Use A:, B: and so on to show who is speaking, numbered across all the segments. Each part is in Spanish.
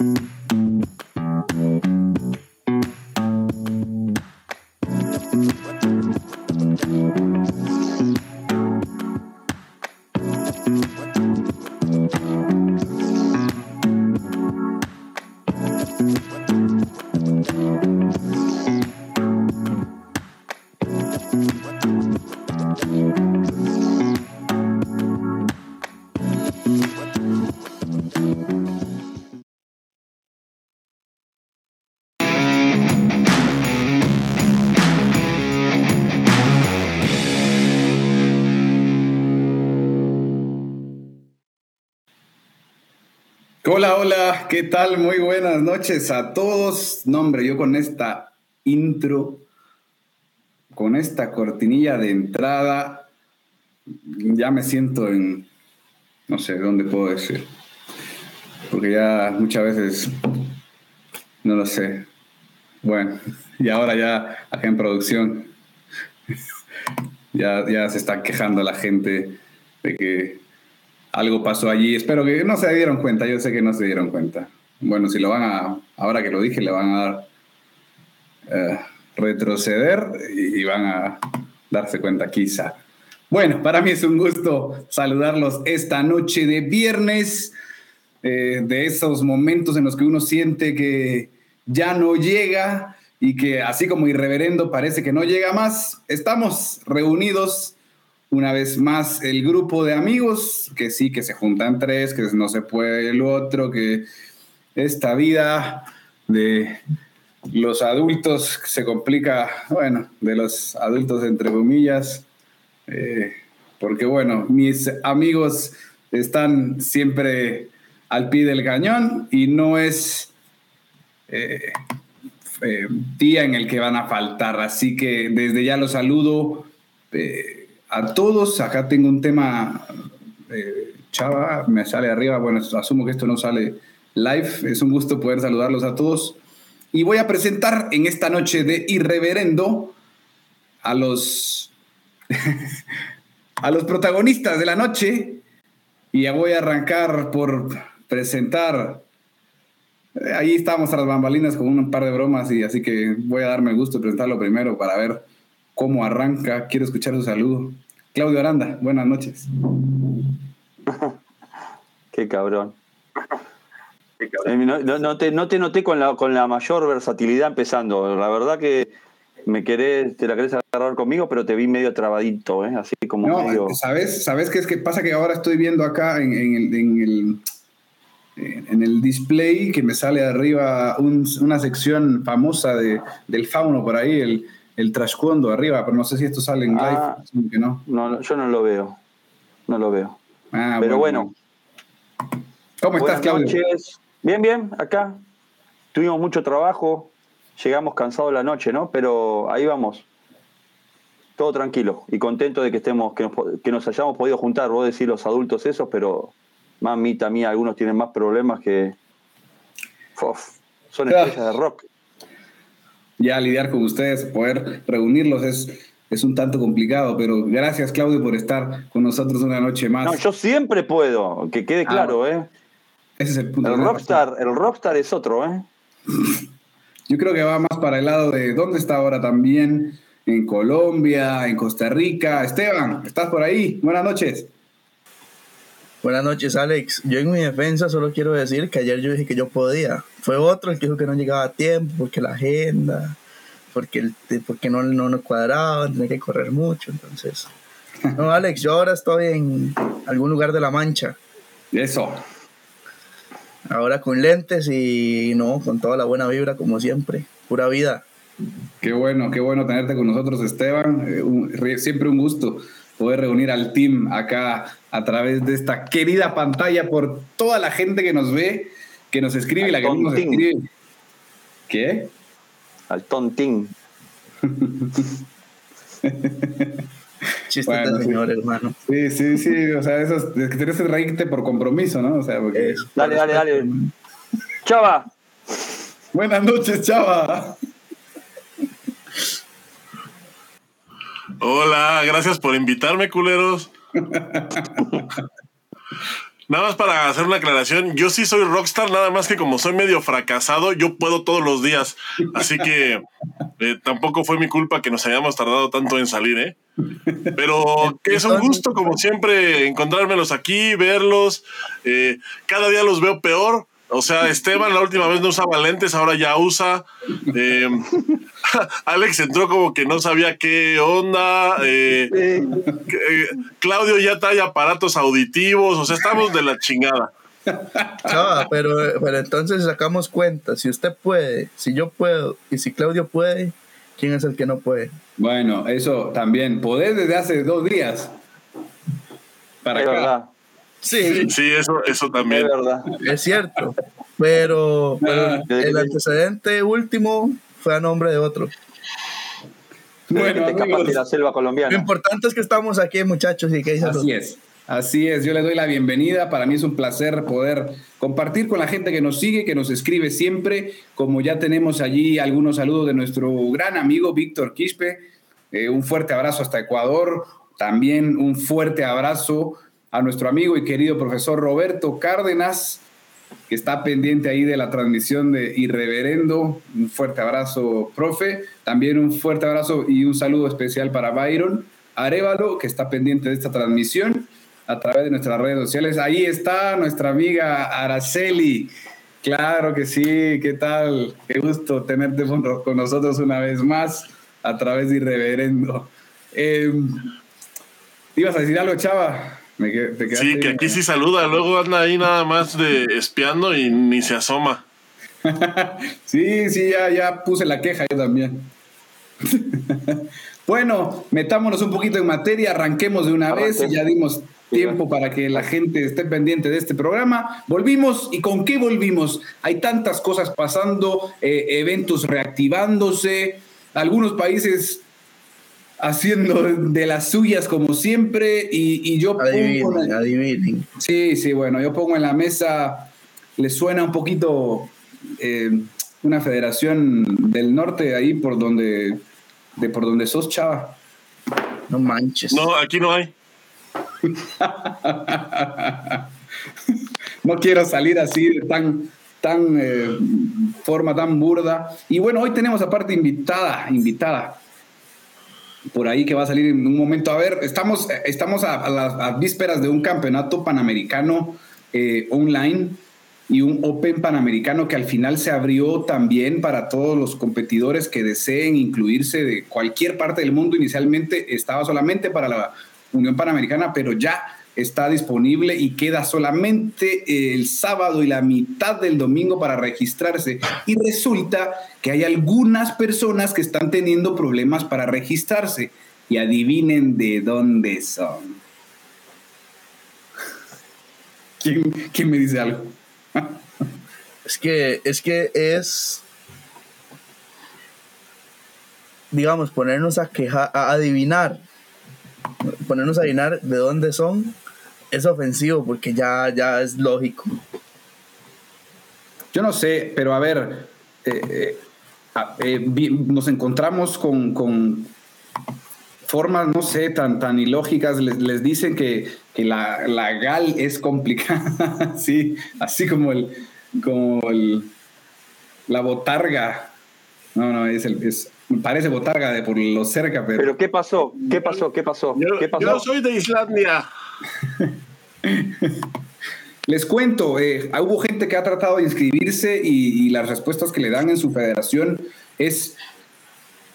A: Mm-hmm. Hola, hola, ¿qué tal? Muy buenas noches a todos. No, hombre, yo con esta intro, con esta cortinilla de entrada, ya me siento en, no sé, ¿dónde puedo decir? Porque ya muchas veces, no lo sé. Bueno, y ahora ya acá en producción, ya, ya se está quejando la gente de que algo pasó allí. Espero que no se dieron cuenta, yo sé que no se dieron cuenta. Bueno, si lo van a, ahora que lo dije, le van a eh, retroceder y, van a darse cuenta quizá. Bueno, para mí es un gusto saludarlos esta noche de viernes, eh, de esos momentos en los que uno siente que ya no llega y que así como irreverendo parece que no llega más. Estamos reunidos una vez más el grupo de amigos, que sí, que se juntan tres, que no se puede el otro, que esta vida de los adultos se complica, bueno, de los adultos entre comillas, eh, porque bueno, mis amigos están siempre al pie del cañón y no es eh, eh, día en el que van a faltar, así que desde ya los saludo a todos. Acá tengo un tema, eh, Chava, me sale arriba. Bueno, asumo que esto no sale live. Es un gusto poder saludarlos a todos. Y voy a presentar en esta noche de Irreverendo a los, a los protagonistas de la noche. Y ya voy a arrancar por presentar. Ahí estamos a las bambalinas con un par de bromas y así que voy a darme el gusto de presentarlo primero para ver cómo arranca. Quiero escuchar su saludo. Claudio Aranda, buenas noches.
B: Qué cabrón. Eh, no, te, noté con la, con la mayor versatilidad empezando. La verdad que me querés, te la querés agarrar conmigo, pero te vi medio trabadito, ¿eh? así como
A: no, ¿sabes? ¿Sabes qué es que pasa? Que ahora estoy viendo acá en, el, en el, en el display que me sale arriba una sección famosa de, del fauno por ahí, el, el trasfondo arriba, pero no sé si esto sale en
B: live.
A: Que
B: no. no. yo no lo veo. No lo veo. Ah, pero bueno.
A: ¿Cómo estás, Claudio?
B: Bien, bien, acá. Tuvimos mucho trabajo, llegamos cansados la noche, ¿no? Pero ahí vamos. Todo tranquilo y contento de que estemos, que nos, que nos hayamos podido juntar. Vos decís los adultos esos, pero mamita mía, algunos tienen más problemas que. son estrellas de rock
A: ya lidiar con ustedes, poder reunirlos es, es un tanto complicado, pero gracias Claudio por estar con nosotros una noche más.
B: No, yo siempre puedo, que quede ah, claro, ¿eh?
A: Ese es el punto.
B: El rockstar, el rockstar es otro, ¿eh?
A: Yo creo que va más para el lado de dónde está ahora también, en Colombia, en Costa Rica. Esteban, ¿estás por ahí? Buenas noches.
C: Buenas noches, Alex. Yo en mi defensa solo quiero decir que ayer yo dije que yo podía. Fue otro el que dijo que no llegaba a tiempo, porque la agenda, porque, el, porque no, no nos cuadraba, tenía que correr mucho. Entonces, no, Alex, yo ahora estoy en algún lugar de la mancha.
A: Eso.
C: Ahora con lentes y no, con toda la buena vibra como siempre. Pura vida.
A: Qué bueno, qué bueno tenerte con nosotros, Esteban. Eh, siempre un gusto poder reunir al team acá a través de esta querida pantalla por toda la gente que nos ve, que nos escribe y la que nos escribe. ¿Qué?
B: Al tontín.
C: Chiste bueno, señor, hermano.
A: Sí, sí, sí. O sea, eso es, que tienes que reírte por compromiso, ¿no? O sea, porque.
B: dale, dale, dale. Chava.
A: Buenas noches, Chava.
D: Hola, gracias por invitarme, culeros. Nada más para hacer una aclaración, yo sí soy rockstar, nada más que como soy medio fracasado, yo puedo todos los días. Así que eh, tampoco fue mi culpa que nos hayamos tardado tanto en salir, ¿eh? Pero que es un gusto, como siempre, encontrármelos aquí, verlos. Eh, cada día los veo peor. O sea, Esteban la última vez no usaba lentes, ahora ya usa. Eh, Alex entró como que no sabía qué onda. Eh, eh, Claudio ya trae aparatos auditivos. O sea, estamos de la chingada.
C: No, pero, pero entonces sacamos cuenta. Si usted puede, si yo puedo y si Claudio puede, ¿quién es el que no puede?
A: Bueno, eso también. Poder desde hace dos días.
B: Para acá.
C: Sí.
D: Sí, eso, eso también.
B: Es verdad.
C: Es cierto. Pero, pero el antecedente último fue a nombre de otro.
B: Bueno, de la selva colombiana.
C: Lo importante es que estamos aquí, muchachos, y que
A: Así es. Así es, yo les doy la bienvenida. Para mí es un placer poder compartir con la gente que nos sigue, que nos escribe siempre. Como ya tenemos allí algunos saludos de nuestro gran amigo Víctor Quispe. Eh, un fuerte abrazo hasta Ecuador. También un fuerte abrazo a nuestro amigo y querido profesor Roberto Cárdenas, que está pendiente ahí de la transmisión de Irreverendo. Un fuerte abrazo, profe. También un fuerte abrazo y un saludo especial para Byron Arevalo, que está pendiente de esta transmisión a través de nuestras redes sociales. Ahí está nuestra amiga Araceli. Claro que sí, ¿qué tal? Qué gusto tenerte con nosotros una vez más a través de Irreverendo. Eh, ¿Ibas a decir algo, Chava?
D: Sí, que aquí sí saluda, luego anda ahí nada más de espiando y ni se asoma.
A: sí, sí, ya, ya puse la queja yo también. bueno, metámonos un poquito en materia, arranquemos de una vez, ya dimos tiempo para que la gente esté pendiente de este programa. Volvimos y con qué volvimos? Hay tantas cosas pasando, eh, eventos reactivándose, algunos países haciendo de las suyas como siempre y, yo
C: pongo adivinen,
A: Sí, sí, bueno, yo pongo en la mesa, le suena un poquito eh, una federación del norte ahí por donde, de por donde sos, chava.
C: No manches.
D: No, aquí no hay.
A: no quiero salir así de tan tan eh, forma tan burda. Y bueno, hoy tenemos aparte invitada, invitada por ahí que va a salir en un momento. A ver, estamos, estamos a, las vísperas de un campeonato panamericano eh, online y un Open Panamericano que al final se abrió también para todos los competidores que deseen incluirse de cualquier parte del mundo. Inicialmente estaba solamente para la Unión Panamericana, pero ya está disponible y queda solamente el sábado y la mitad del domingo para registrarse. Y resulta que hay algunas personas que están teniendo problemas para registrarse. Y adivinen de dónde son. ¿Quién, me dice algo?
C: es que es que es digamos ponernos a quejar a adivinar ponernos a adivinar de dónde son es ofensivo porque ya, ya es lógico.
A: Yo no sé, pero a ver, eh, eh, eh, nos encontramos con, formas, no sé, tan, tan ilógicas. Les, dicen que, la, GAL es complicada, sí, así como el, como el, la botarga. No, no, es el, es, parece botarga de por lo cerca, pero.
B: ¿Pero qué pasó? ¿Qué pasó? ¿Qué pasó? ¿Qué pasó?
D: Yo soy de Islandia.
A: Les cuento, eh, hubo gente que ha tratado de inscribirse y, las respuestas que le dan en su federación es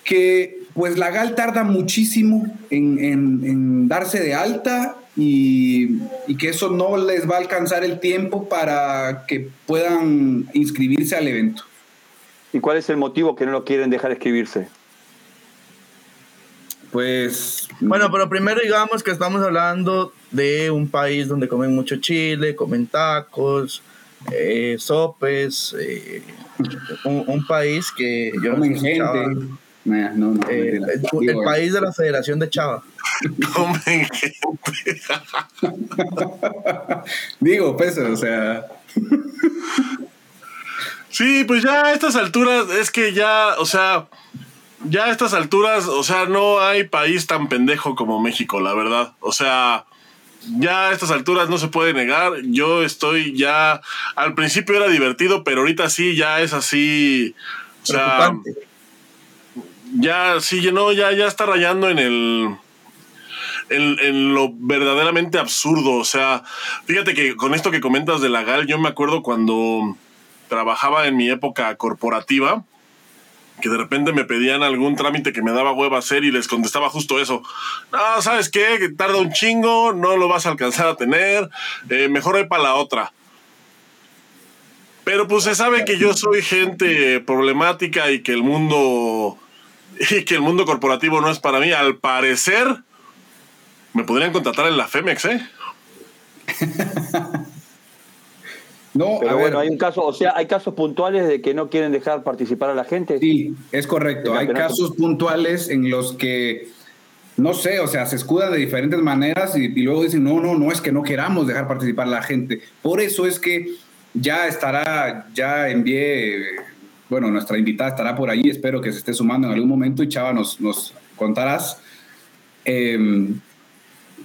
A: que pues la GAL tarda muchísimo en, darse de alta y, y, que eso no les va a alcanzar el tiempo para que puedan inscribirse al evento.
B: ¿Y cuál es el motivo que no lo quieren dejar escribirse?
A: Pues.
C: Bueno, pero primero digamos que estamos hablando de un país donde comen mucho chile, comen tacos, eh, sopes, eh, un, país que
A: yo comen gente.
C: Eh, el, país de la Federación de Chava.
D: Comen gente.
A: Digo, peso, o sea.
D: Sí, pues ya a estas alturas es que ya, o sea, ya a estas alturas, o sea, no hay país tan pendejo como México, la verdad. O sea, ya a estas alturas no se puede negar. Yo estoy ya. Al principio era divertido, pero ahorita sí ya es así. O sea. Ya, sí, no, ya, ya está rayando en el. En, en, lo verdaderamente absurdo. O sea, fíjate que con esto que comentas de la GAL, yo me acuerdo cuando trabajaba en mi época corporativa que de repente me pedían algún trámite que me daba hueva hacer y les contestaba justo eso. No, ¿sabes qué? Tarda un chingo, no lo vas a alcanzar a tener, eh, mejor hay para la otra. Pero pues se sabe que yo soy gente problemática y que el mundo y que el mundo corporativo no es para mí. Al parecer, me podrían contratar en la Femex, ¿eh?
B: No, Pero bueno, hay un caso, o sea, hay casos puntuales de que no quieren dejar participar a la gente.
A: Sí, es correcto. Hay casos puntuales en los que, no sé, o sea, se escudan de diferentes maneras y, luego dicen, no, no, no es que no queramos dejar participar a la gente. Por eso es que ya estará, ya envié, bueno, nuestra invitada estará por allí, espero que se esté sumando en algún momento y Chava nos, nos contarás. Eh,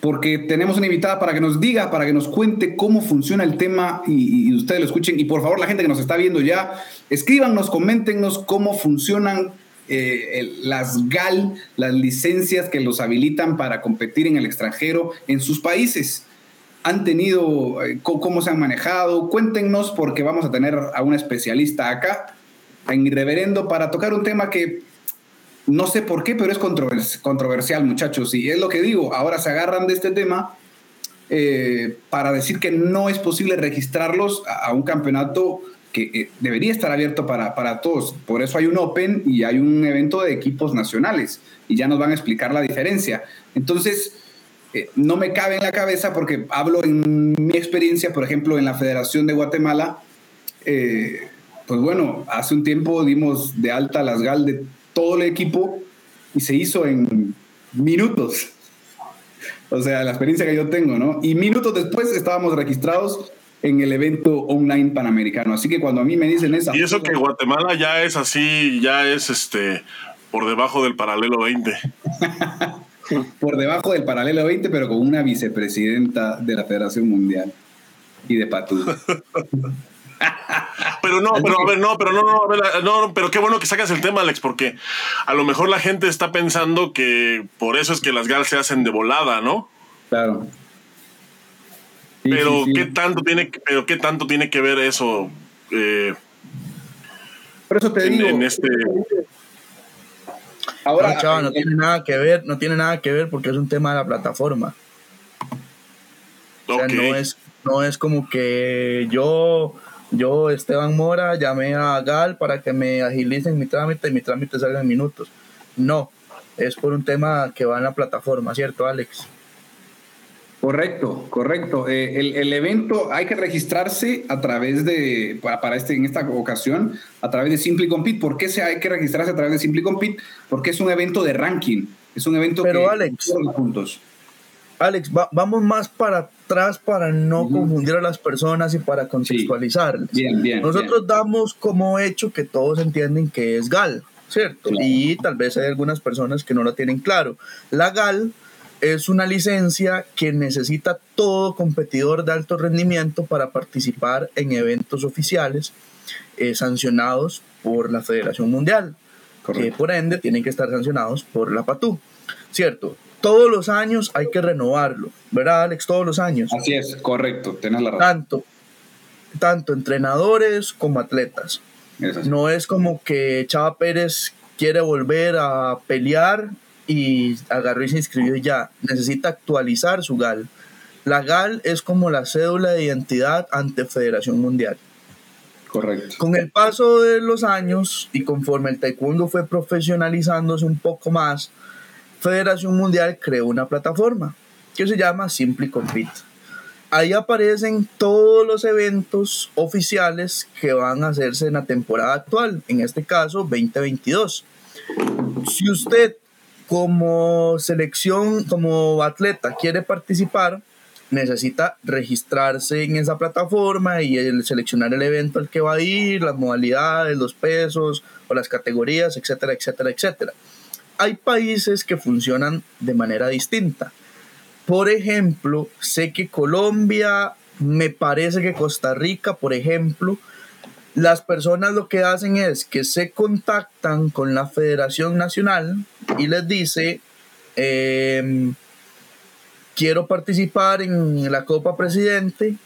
A: porque tenemos una invitada para que nos diga, para que nos cuente cómo funciona el tema y, ustedes lo escuchen. Y por favor, la gente que nos está viendo ya, escríbanos, coméntenos cómo funcionan eh, las GAL, las licencias que los habilitan para competir en el extranjero en sus países. ¿Han tenido, eh, cómo se han manejado? Cuéntenos porque vamos a tener a una especialista acá en Irreverendo para tocar un tema que no sé por qué, pero es controversial, muchachos. Y es lo que digo, ahora se agarran de este tema eh, para decir que no es posible registrarlos a, un campeonato que eh, debería estar abierto para, para, todos. Por eso hay un Open y hay un evento de equipos nacionales. Y ya nos van a explicar la diferencia. Entonces, eh, no me cabe en la cabeza porque hablo en mi experiencia, por ejemplo, en la Federación de Guatemala. pues bueno, hace un tiempo dimos de alta las GAL de todo el equipo y se hizo en minutos. O sea, la experiencia que yo tengo, ¿no? Y minutos después estábamos registrados en el evento online panamericano. Así que cuando a mí me dicen esa...
D: Y eso que Guatemala ya es así, ya es este por debajo del paralelo 20.
A: por debajo del paralelo 20, pero con una vicepresidenta de la Federación Mundial y de Patú.
D: Pero no, pero a ver, no, pero no, no, no, pero qué bueno que sacas el tema, Alex, porque a lo mejor la gente está pensando que por eso es que las GAL se hacen de volada, ¿no?
A: Claro.
D: pero qué tanto tiene, pero qué tanto tiene que ver eso. Eh,
A: por eso te digo.
C: En este. Ahora, no, no tiene nada que ver, no tiene nada que ver porque es un tema de la plataforma. O sea, no es, no es como que yo yo, Esteban Mora, llamé a Gal para que me agilicen mi trámite y mi trámite salga en minutos. No, es por un tema que va en la plataforma, ¿cierto, Alex?
A: Correcto, correcto. Eh, el, evento hay que registrarse a través de, para, este, en esta ocasión, a través de Simply Compete. ¿Por qué se hay que registrarse a través de Simply Compete? Porque es un evento de ranking. Es un evento
C: Pero que Alex, puntos. Alex, vamos más para atrás para no confundir a las personas y para contextualizar.
A: Bien, bien.
C: Nosotros damos como hecho que todos entienden que es GAL, ¿cierto? Y tal vez hay algunas personas que no lo tienen claro. La GAL es una licencia que necesita todo competidor de alto rendimiento para participar en eventos oficiales eh, sancionados por la Federación Mundial, que por ende tienen que estar sancionados por la PATU, ¿cierto? Todos los años hay que renovarlo, ¿verdad, Alex? Todos los años.
A: Así es, correcto, tenés la razón.
C: Tanto, tanto entrenadores como atletas. no es como que Chava Pérez quiere volver a pelear y agarró y se inscribió ya. Necesita actualizar su GAL. La GAL es como la cédula de identidad ante Federación Mundial.
A: Correcto.
C: Con el paso de los años y conforme el taekwondo fue profesionalizándose un poco más, Federación Mundial creó una plataforma que se llama Simply Compete. Ahí aparecen todos los eventos oficiales que van a hacerse en la temporada actual, en este caso 2022. Si usted como selección, como atleta quiere participar, necesita registrarse en esa plataforma y seleccionar el evento al que va a ir, las modalidades, los pesos o las categorías, etcétera, etcétera, etcétera hay países que funcionan de manera distinta. Por ejemplo, sé que Colombia, me parece que Costa Rica, por ejemplo, las personas lo que hacen es que se contactan con la Federación Nacional y les dice, em, quiero participar en la Copa Presidente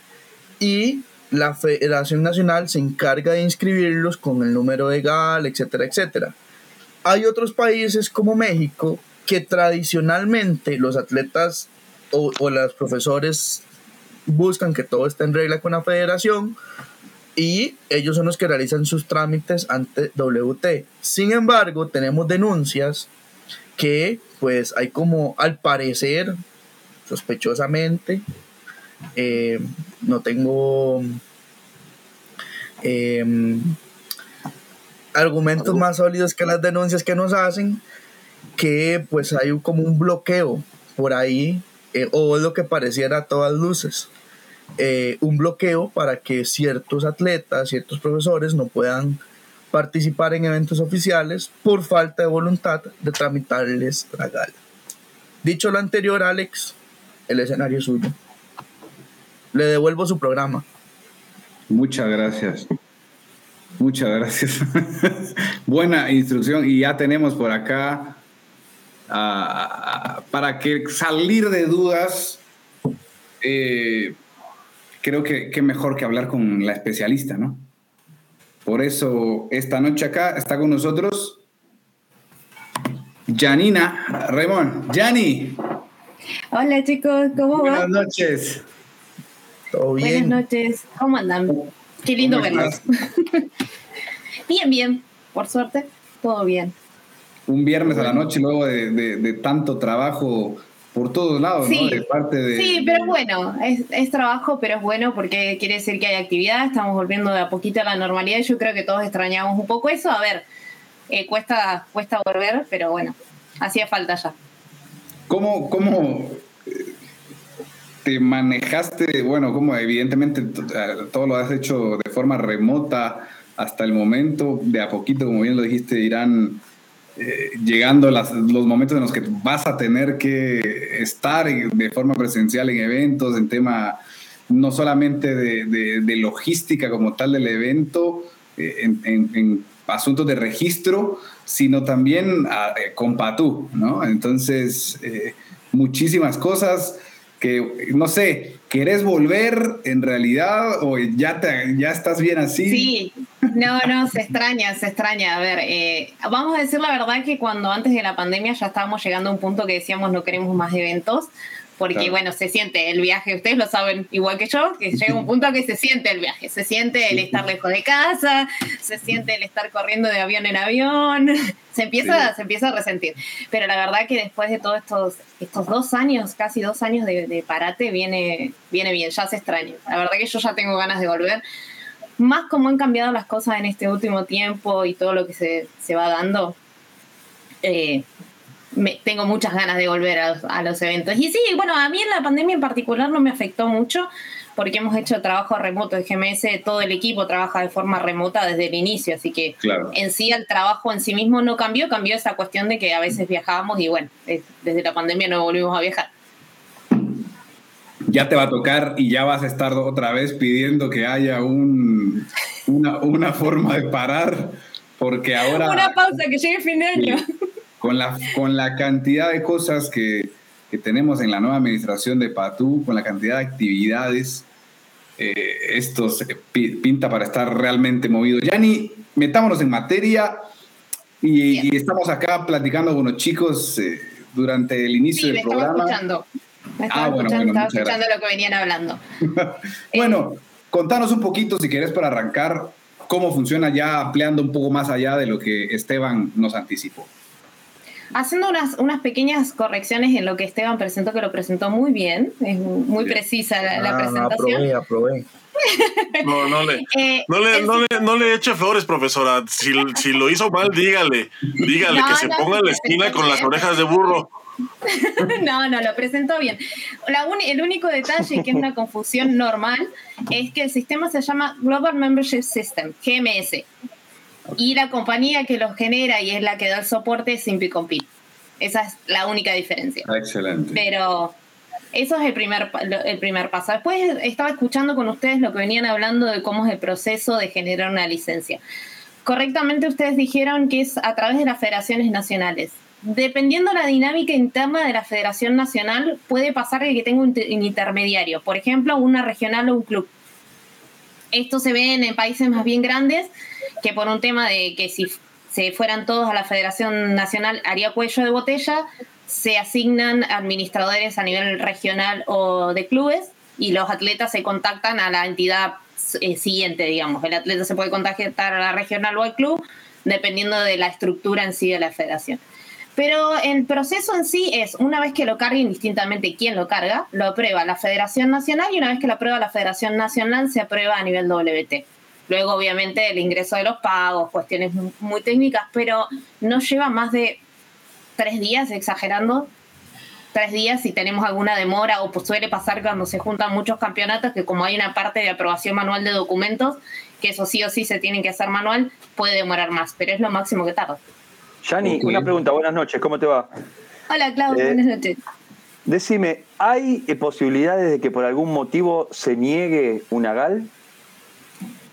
C: y la Federación Nacional se encarga de inscribirlos con el número legal, etcétera, etcétera. Hay otros países como México que tradicionalmente los atletas o, o los profesores buscan que todo esté en regla con la federación y ellos son los que realizan sus trámites ante WT. Sin embargo, tenemos denuncias que pues hay como al parecer, sospechosamente, eh, no tengo em, argumentos más sólidos que las denuncias que nos hacen, que pues hay como un bloqueo por ahí, eh, o es lo que pareciera a todas luces. Eh, un bloqueo para que ciertos atletas, ciertos profesores no puedan participar en eventos oficiales por falta de voluntad de tramitarles la gala. Dicho lo anterior, Alex, el escenario es suyo. Le devuelvo su programa.
A: Muchas gracias. Muchas gracias. Buena instrucción y ya tenemos por acá ah, para que salir de dudas. Eh, creo que, qué mejor que hablar con la especialista, ¿no? Por eso esta noche acá está con nosotros Janina Raymond. Jani.
E: Hola chicos, ¿cómo
A: Buenas noches.
C: ¿Todo bien?
E: Buenas noches, ¿cómo andan? Qué lindo
A: ¿Cómo
E: verlos. bien, bien, por suerte, todo bien.
A: Un viernes a la noche luego de, de- de tanto trabajo por todos lados, ¿no?
E: Sí.
A: De parte de...
E: Sí, pero bueno, es, es trabajo, pero es bueno porque quiere decir que hay actividad, estamos volviendo de a poquito a la normalidad y yo creo que todos extrañamos un poco eso. A ver, eh, cuesta, cuesta volver, pero bueno, hacía falta ya.
A: ¿Cómo, cómo te manejaste? Bueno, como evidentemente eh, todo lo has hecho de forma remota hasta el momento, de a poquito, como bien lo dijiste, irán eh, llegando las- los momentos en los que vas a tener que estar de forma presencial en eventos, en tema no solamente de, logística como tal del evento, eh, en, asuntos de registro, sino también ah, con Patú, ¿no? Entonces, muchísimas cosas que, no sé, ¿querés volver en realidad o ya, te, ya estás bien así?
E: Sí, no, no, se extraña, se extraña. A ver, eh, vamos a decir la verdad que cuando antes de la pandemia ya estábamos llegando a un punto que decíamos no queremos más eventos, porque
A: Claro.
E: bueno, se siente el viaje, ustedes lo saben igual que yo, que llega un punto que se siente el viaje, se siente el estar lejos de casa, se siente el estar corriendo de avión en avión, se empieza,
A: Sí.
E: se empieza a resentir. Pero la verdad que después de todos estos, estos dos años, casi dos años de, de parate, viene, viene bien, ya se extraña. La verdad que yo ya tengo ganas de volver más como han cambiado las cosas en este último tiempo y todo lo que se, se va dando, eh, me- tengo muchas ganas de volver a, los- a los eventos. Y sí, bueno, a mí en la pandemia en particular no me afectó mucho porque hemos hecho trabajo remoto de GMS, todo el equipo trabaja de forma remota desde el inicio, así que
A: Claro.
E: en sí el trabajo en sí mismo no cambió, cambió esa cuestión de que a veces viajábamos y bueno, eh, desde la pandemia no volvimos a viajar.
A: ya te va a tocar y ya vas a estar otra vez pidiendo que haya un, una, una forma de parar, porque ahora
E: Una pausa, que llegue fin de año.
A: Con la, con la cantidad de cosas que, que tenemos en la nueva administración de Patú, con la cantidad de actividades, eh, esto se pinta para estar realmente movido. Yani, metámonos en materia y, estamos acá platicando con los chicos eh, durante el inicio
E: Sí,
A: del programa.
E: escuchando. Me estaba
A: Ah, bueno,
E: escuchando,
A: bueno,
E: estaba escuchando lo que venían hablando.
A: Bueno, contanos un poquito, si querés, para arrancar, cómo funciona ya ampliando un poco más allá de lo que Esteban nos anticipó.
E: Haciendo unas, unas pequeñas correcciones en lo que Esteban presentó, que lo presentó muy bien, es muy precisa la, la
C: Ah, no,
E: presentación.
C: aprobé, aprobé.
D: No, no le,
E: Eh,
D: no le,
E: el-
D: no le, no le eche flores, profesora. Si, si lo hizo mal, dígale. Dígale
E: No,
D: que se
E: no,
D: ponga en la esquina con las orejas de burro.
E: no, no, lo presentó bien. La uni- el único detalle que es una confusión normal es que el sistema se llama Global Membership System, GMS. Y la compañía que lo genera y es la que da el soporte es Simpi Compete. Esa es la única diferencia.
A: Excelente.
E: Pero, Eso es el primer, el primer paso. Después estaba escuchando con ustedes lo que venían hablando de cómo es el proceso de generar una licencia. Correctamente ustedes dijeron que es a través de las federaciones nacionales. Dependiendo la dinámica interna de la federación nacional, puede pasar que tenga un, intermediario, por ejemplo, una regional o un club. Esto se ve en países más bien grandes, que por un tema de que si se fueran todos a la Federación Nacional haría cuello de botella, se asignan administradores a nivel regional o de clubes y los atletas se contactan a la entidad eh, siguiente, digamos. El atleta se puede contactar a la regional o al club dependiendo de la estructura en sí de la federación. Pero el proceso en sí es, una vez que lo carga, indistintamente quién lo carga, lo aprueba la Federación Nacional y una vez que lo aprueba la Federación Nacional se aprueba a nivel WT. Luego, obviamente, el ingreso de los pagos, cuestiones muy técnicas, pero no lleva más de tres días, exagerando, tres días si tenemos alguna demora o pues suele pasar cuando se juntan muchos campeonatos que como hay una parte de aprobación manual de documentos, que eso sí o sí se tienen que hacer manual, puede demorar más, pero es lo máximo que tarda.
B: Yani, una pregunta, buenas noches, ¿cómo te va?
E: Hola Claudio, eh, buenas noches.
B: Decime, ¿hay posibilidades de que por algún motivo se niegue una GAL?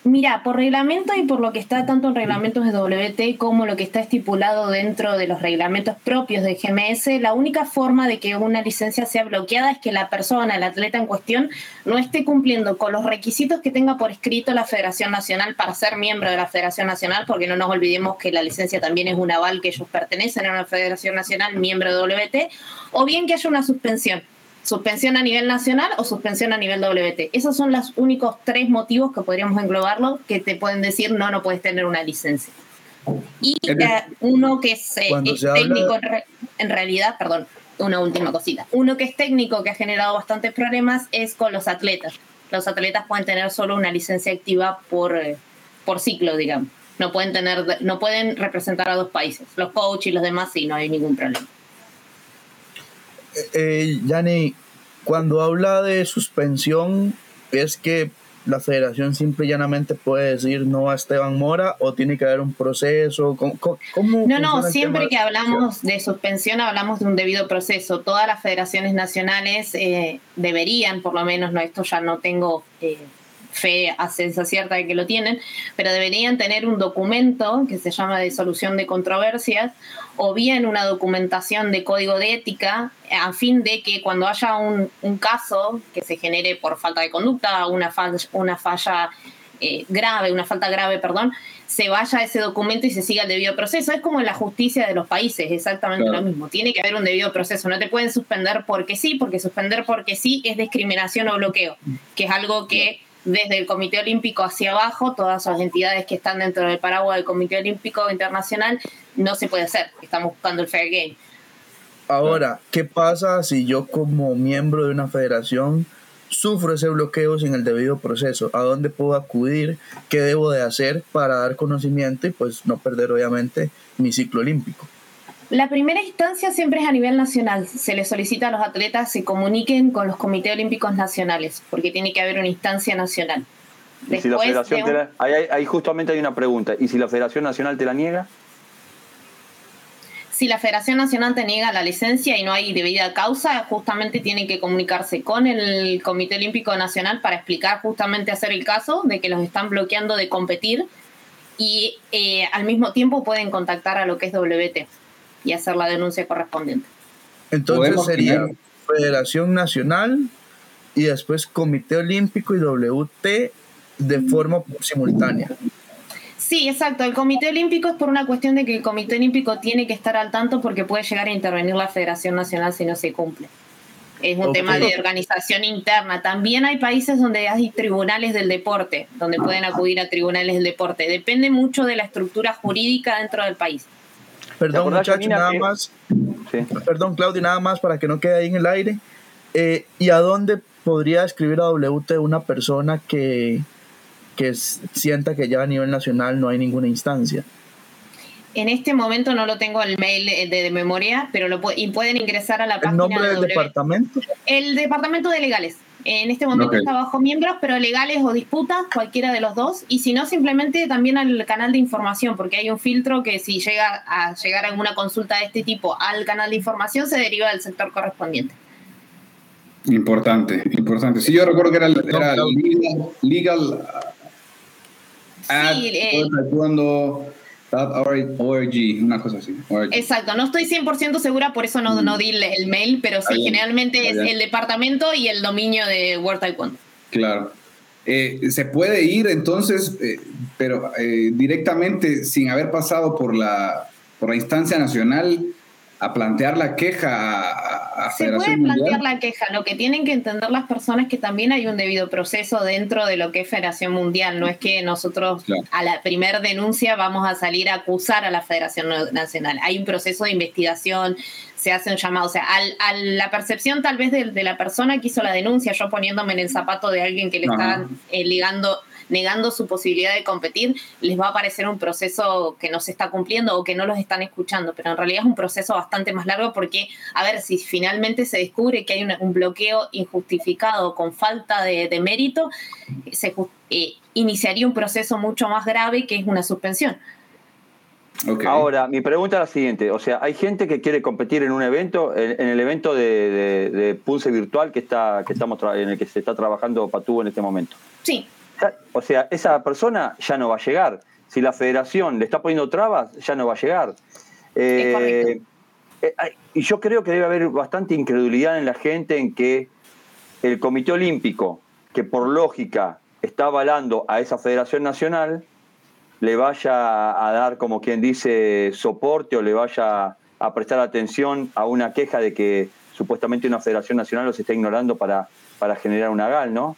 E: Mira, por reglamento y por lo que está tanto en reglamentos de WT como lo que está estipulado dentro de los reglamentos propios de GMS, la única forma de que una licencia sea bloqueada es que la persona, el atleta en cuestión, no esté cumpliendo con los requisitos que tenga por escrito la Federación Nacional para ser miembro de la Federación Nacional, porque no nos olvidemos que la licencia también es un aval que ellos pertenecen a una Federación Nacional, miembro de WT, o bien que haya una suspensión suspensión a nivel nacional o suspensión a nivel WT. Esos son los únicos tres motivos que podríamos englobarlo que te pueden decir no, no puedes tener una licencia. Y eh, uno que es, eh, técnico en, realidad, perdón, una última cosita. Uno que es técnico que ha generado bastantes problemas es con los atletas. Los atletas pueden tener solo una licencia activa por, eh, por ciclo, digamos. No pueden tener, no pueden representar a dos países. Los coaches y los demás sí, no hay ningún problema
C: eh, Yani, cuando habla de suspensión, es que la federación simple y llanamente puede decir no a Esteban Mora o tiene que haber un proceso? ¿Cómo,
E: no, no, siempre que hablamos de suspensión hablamos de un debido proceso. Todas las federaciones nacionales eh, deberían, por lo menos, no esto ya no tengo eh, fe a ciencia cierta de que lo tienen, pero deberían tener un documento que se llama de solución de controversias o bien una documentación de código de ética a fin de que cuando haya un, caso que se genere por falta de conducta, una falla, una falla eh, grave, una falta grave, perdón, se vaya a ese documento y se siga el debido proceso. Es como en la justicia de los países, exactamente lo mismo. Tiene que haber un debido proceso. No te pueden suspender porque sí, porque suspender porque sí es discriminación o bloqueo, que es algo que desde el Comité Olímpico hacia abajo, todas las entidades que están dentro del paraguas del Comité Olímpico Internacional, no se puede hacer. Estamos buscando el fair game.
C: Ahora, ¿qué pasa si yo como miembro de una federación sufro ese bloqueo sin el debido proceso? ¿A dónde puedo acudir? ¿Qué debo de hacer para dar conocimiento y pues no perder obviamente mi ciclo olímpico?
E: La primera instancia siempre es a nivel nacional. Se les solicita a los atletas se comuniquen con los comités olímpicos nacionales, porque tiene que haber una instancia nacional.
B: si la federación ahí, justamente hay una pregunta. ¿Y si la Federación Nacional te la niega?
E: Si la Federación Nacional te niega la licencia y no hay debida causa, justamente tiene que comunicarse con el Comité Olímpico Nacional para explicar justamente hacer el caso de que los están bloqueando de competir y eh, al mismo tiempo pueden contactar a lo que es WT y hacer la denuncia correspondiente.
C: Entonces sería Federación Nacional y después Comité Olímpico y WT de forma simultánea.
E: Sí, exacto. El Comité Olímpico es por una cuestión de que el Comité Olímpico tiene que estar al tanto porque puede llegar a intervenir la Federación Nacional si no se cumple. Es un tema de organización interna. También hay países donde hay tribunales del deporte, donde pueden acudir a tribunales del deporte. Depende mucho de la estructura jurídica dentro del país.
C: Perdón, muchachos, nada más. Perdón, Claudio, nada más para que no quede ahí en el aire. Eh, ¿Y a dónde podría escribir a WT una persona que, que sienta que ya a nivel nacional no hay ninguna instancia?
E: En este momento no lo tengo el mail de, memoria, pero lo y pueden ingresar a la página.
C: ¿El nombre del departamento?
E: El departamento de legales. En este momento está bajo miembros, pero legales o disputas, cualquiera de los dos. Y si no, simplemente también al canal de información, porque hay un filtro que si llega a llegar alguna consulta de este tipo al canal de información, se deriva del sector correspondiente.
A: Importante, importante. Sí, yo recuerdo que era, era legal, legal
E: Sí, eh,
A: org, una cosa así. org.
E: Exacto, no estoy 100% segura, por eso no, no di el, el mail, pero sí, generalmente es el departamento y el dominio de World Taekwondo.
A: Claro. Eh, se puede ir entonces, eh, pero eh, directamente sin haber pasado por la, por la instancia nacional a plantear la queja a, a-
E: Se puede plantear
A: Mundial.
E: la queja, lo que tienen que entender las personas es que también hay un debido proceso dentro de lo que es Federación Mundial, no es que nosotros
A: Claro.
E: a la primer denuncia vamos a salir a acusar a la Federación Nacional, hay un proceso de investigación, se hace un llamado, o sea, al- a la percepción tal vez de, de la persona que hizo la denuncia, yo poniéndome en el zapato de alguien que le
A: Ajá.
E: está eh, ligando negando su posibilidad de competir, les va a parecer un proceso que no se está cumpliendo o que no los están escuchando, pero en realidad es un proceso bastante más largo porque, a ver, si finalmente se descubre que hay un bloqueo injustificado con falta de, de mérito, se eh, iniciaría un proceso mucho más grave que es una suspensión.
B: Ahora, mi pregunta es la siguiente. O sea, hay gente que quiere competir en un evento, en, en el evento de, de, de Pulse Virtual que está, que estamos tra- en el que se está trabajando Patú en este momento.
E: Sí,
B: O sea, esa persona ya no va a llegar. Si la federación le está poniendo trabas, ya no va a llegar. Eh, eh, y yo creo que debe haber bastante incredulidad en la gente en que el Comité Olímpico, que por lógica está avalando a esa federación nacional, le vaya a dar, como quien dice, soporte o le vaya a prestar atención a una queja de que supuestamente una federación nacional los está ignorando para, para generar una GAL, ¿no?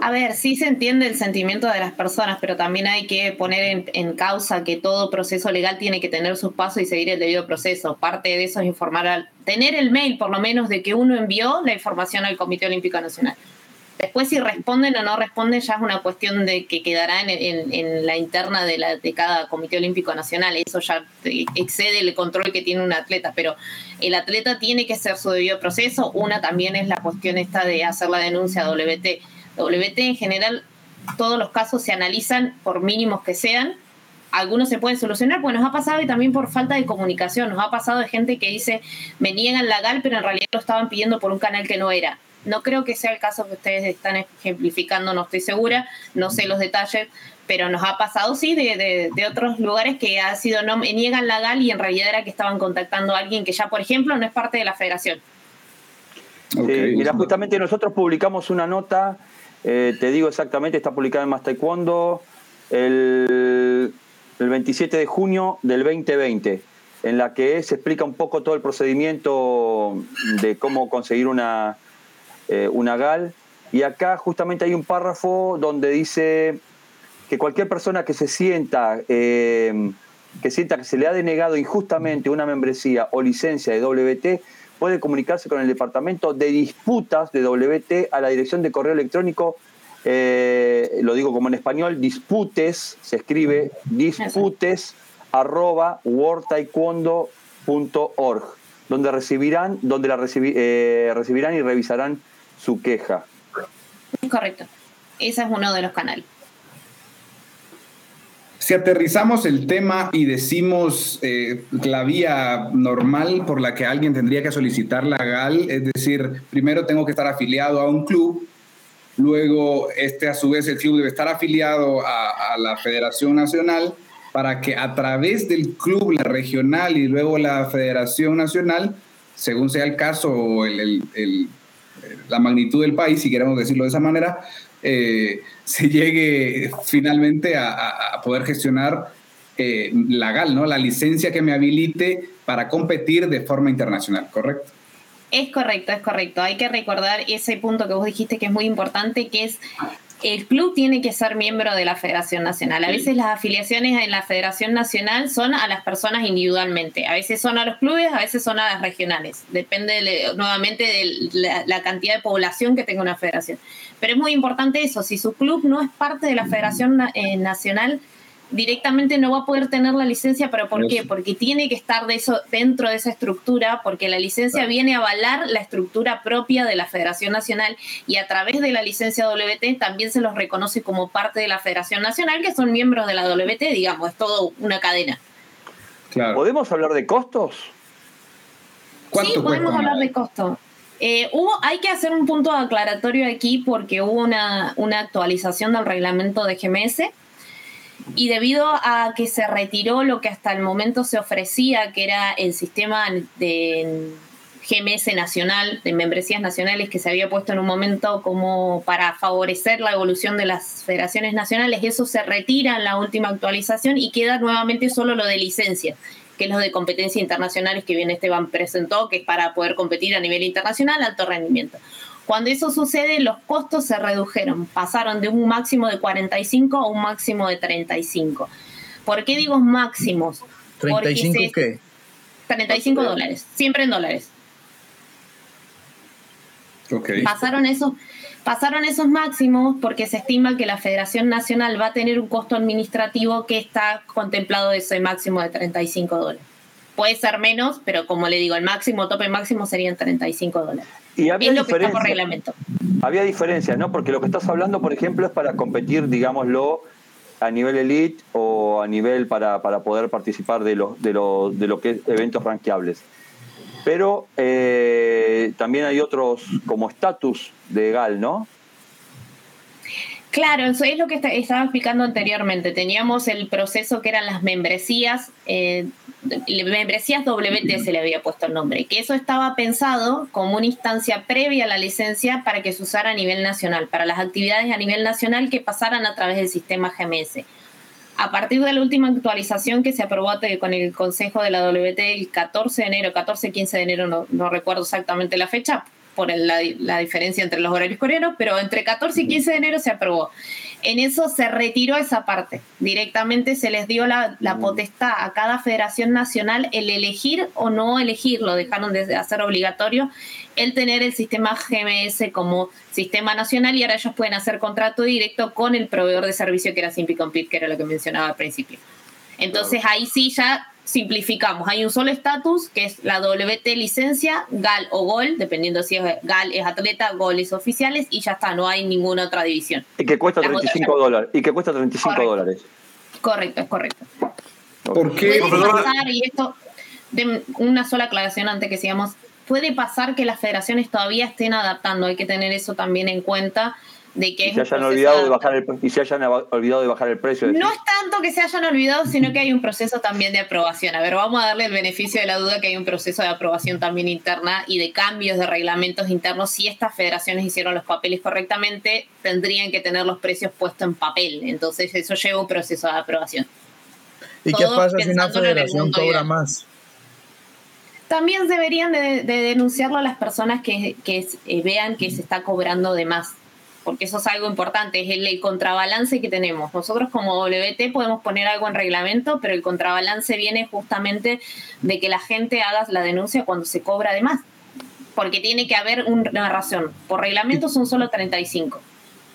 E: A ver, sí se entiende el sentimiento de las personas, pero también hay que poner en, en causa que todo proceso legal tiene que tener sus pasos y seguir el debido proceso. Parte de eso es informar al, tener el mail, por lo menos, de que uno envió la información al Comité Olímpico Nacional. Después, si responden o no responden, ya es una cuestión de que quedará en, la interna de, la, de cada Comité Olímpico Nacional. Eso ya excede el control que tiene un atleta, pero el atleta tiene que hacer su debido proceso. Una también es la cuestión esta de hacer la denuncia a WT. WT en general, todos los casos se analizan por mínimos que sean. Algunos se pueden solucionar, pues nos ha pasado y también por falta de comunicación. Nos ha pasado de gente que dice, me niegan la GAL, pero en realidad lo estaban pidiendo por un canal que no era. No creo que sea el caso que ustedes están ejemplificando, no estoy segura, no sé los detalles, pero nos ha pasado, sí, de, de- de otros lugares que ha sido, no, me niegan la GAL y en realidad era que estaban contactando a alguien que ya, por ejemplo, no es parte de la federación.
B: Mira, justamente nosotros publicamos una nota, eh, te digo exactamente, está publicada en Más Taekwondo el, el 27 de junio del 2020, en la que se explica un poco todo el procedimiento de cómo conseguir una, eh, una GAL. Y acá justamente hay un párrafo donde dice que cualquier persona que se sienta, eh, que sienta que se le ha denegado injustamente una membresía o licencia de WT, puede comunicarse con el departamento de disputas de WT a la dirección de correo electrónico, eh, lo digo como en español, disputes, se escribe disputes arroba donde recibirán, donde la eh, recibirán y revisarán su queja.
E: Correcto. Ese es uno de los canales.
A: Si aterrizamos el tema y decimos eh, la vía normal por la que alguien tendría que solicitar la GAL, es decir, primero tengo que estar afiliado a un club, luego este a su vez el club debe estar afiliado a, la Federación Nacional para que a través del club, la regional y luego la Federación Nacional, según sea el caso o la magnitud del país, si queremos decirlo de esa manera, eh, se llegue finalmente a, poder gestionar eh, la GAL, ¿no? la licencia que me habilite para competir de forma internacional, ¿correcto?
E: Es correcto, es correcto. Hay que recordar ese punto que vos dijiste que es muy importante, que es el club tiene que ser miembro de la Federación Nacional. A veces las afiliaciones en la Federación Nacional son a las personas individualmente. A veces son a los clubes, a veces son a las regionales. Depende de- nuevamente de la, la cantidad de población que tenga una federación. Pero es muy importante eso. Si su club no es parte de la Federación eh, Nacional, directamente no va a poder tener la licencia, pero ¿por qué? Porque tiene que estar de eso, dentro de esa estructura, porque la licencia
A: Claro.
E: viene a avalar la estructura propia de la Federación Nacional y a través de la licencia WT también se los reconoce como parte de la Federación Nacional, que son miembros de la WT, digamos, es todo una cadena.
A: Claro.
B: ¿Podemos hablar de costos?
E: Sí,
A: ¿Cuánto
E: podemos
A: cuesta?
E: hablar de costo. Eh, hubo, hay que hacer un punto aclaratorio aquí porque hubo una, una actualización del reglamento de GMS y debido a que se retiró lo que hasta el momento se ofrecía, que era el sistema de GMS nacional, de membresías nacionales que se había puesto en un momento como para favorecer la evolución de las federaciones nacionales, eso se retira en la última actualización y queda nuevamente solo lo de licencia que es lo de competencia internacionales que bien Esteban presentó, que es para poder competir a nivel internacional, alto rendimiento. Cuando eso sucede, los costos se redujeron, pasaron de un máximo de 45 a un máximo de 35. ¿Por qué digo máximos?
C: ¿35 qué?
E: 35 dólares, siempre en dólares.
A: Okay.
E: Pasaron esos, pasaron esos máximos porque se estima que la Federación Nacional va a tener un costo administrativo que está contemplado de ese máximo de 35 dólares. Puede ser menos, pero como le digo, el máximo, tope máximo serían 35 dólares.
B: Y había
E: es lo que está por reglamento.
B: Había diferencias, ¿no? Porque lo que estás hablando, por ejemplo, es para competir, digámoslo, a nivel elite o a nivel para, para poder participar de lo, de, lo, de lo que es eventos ranqueables. Pero eh, también hay otros como estatus de GAL, ¿no?
E: Claro, eso es lo que estaba explicando anteriormente. Teníamos el proceso que eran las membresías, eh, membresías WT se le había puesto el nombre, que eso estaba pensado como una instancia previa a la licencia para que se usara a nivel nacional, para las actividades a nivel nacional que pasaran a través del sistema GMS. A partir de la última actualización que se aprobó con el Consejo de la WT el 14 de enero, 14-15 de enero, no, no recuerdo exactamente la fecha, por el- la, la diferencia entre los horarios coreanos, pero entre 14 y 15 de enero se aprobó. En eso se retiró esa parte. Directamente se les dio la, la potestad a cada federación nacional el elegir o no elegirlo. Dejaron de hacer obligatorio el tener el sistema GMS como sistema nacional y ahora ellos pueden hacer contrato directo con el proveedor de servicio que era Simpi Compete, que era lo que mencionaba al principio. Entonces ahí sí ya simplificamos. Hay un solo estatus que es la WT licencia, GAL o GOL, dependiendo si es GAL es atleta, GOL es oficiales y ya está, no hay ninguna otra división.
B: Y que cuesta
E: La
B: 35
E: otra-
B: dólares. Y que cuesta 35
E: Correcto.
B: dólares.
E: Correcto, es correcto.
A: ¿Por qué?
E: Puede pasar, y esto, de una sola aclaración antes que sigamos, puede pasar que las federaciones todavía estén adaptando, hay que tener eso también en cuenta, de que
B: Y
E: es
B: se hayan olvidado de bajar el, y se hayan olvidado de bajar el precio.
E: No es tanto que se hayan olvidado, sino que hay un proceso también de aprobación. A ver, vamos a darle el beneficio de la duda que hay un proceso de aprobación también interna y de cambios de reglamentos internos. Si estas federaciones hicieron los papeles correctamente, tendrían que tener los precios puestos en papel. Entonces, eso lleva un proceso de aprobación.
C: ¿Y qué
E: Todo
C: pasa si una federación cobra
E: ideal.
C: más?
E: También deberían de, de denunciarlo a las personas que, que, eh, vean que se está cobrando de más, porque eso es algo importante, es el, el contrabalance que tenemos. Nosotros como WT podemos poner algo en reglamento, pero el contrabalance viene justamente de que la gente haga la denuncia cuando se cobra de más, porque tiene que haber una razón. Por reglamento son solo 35.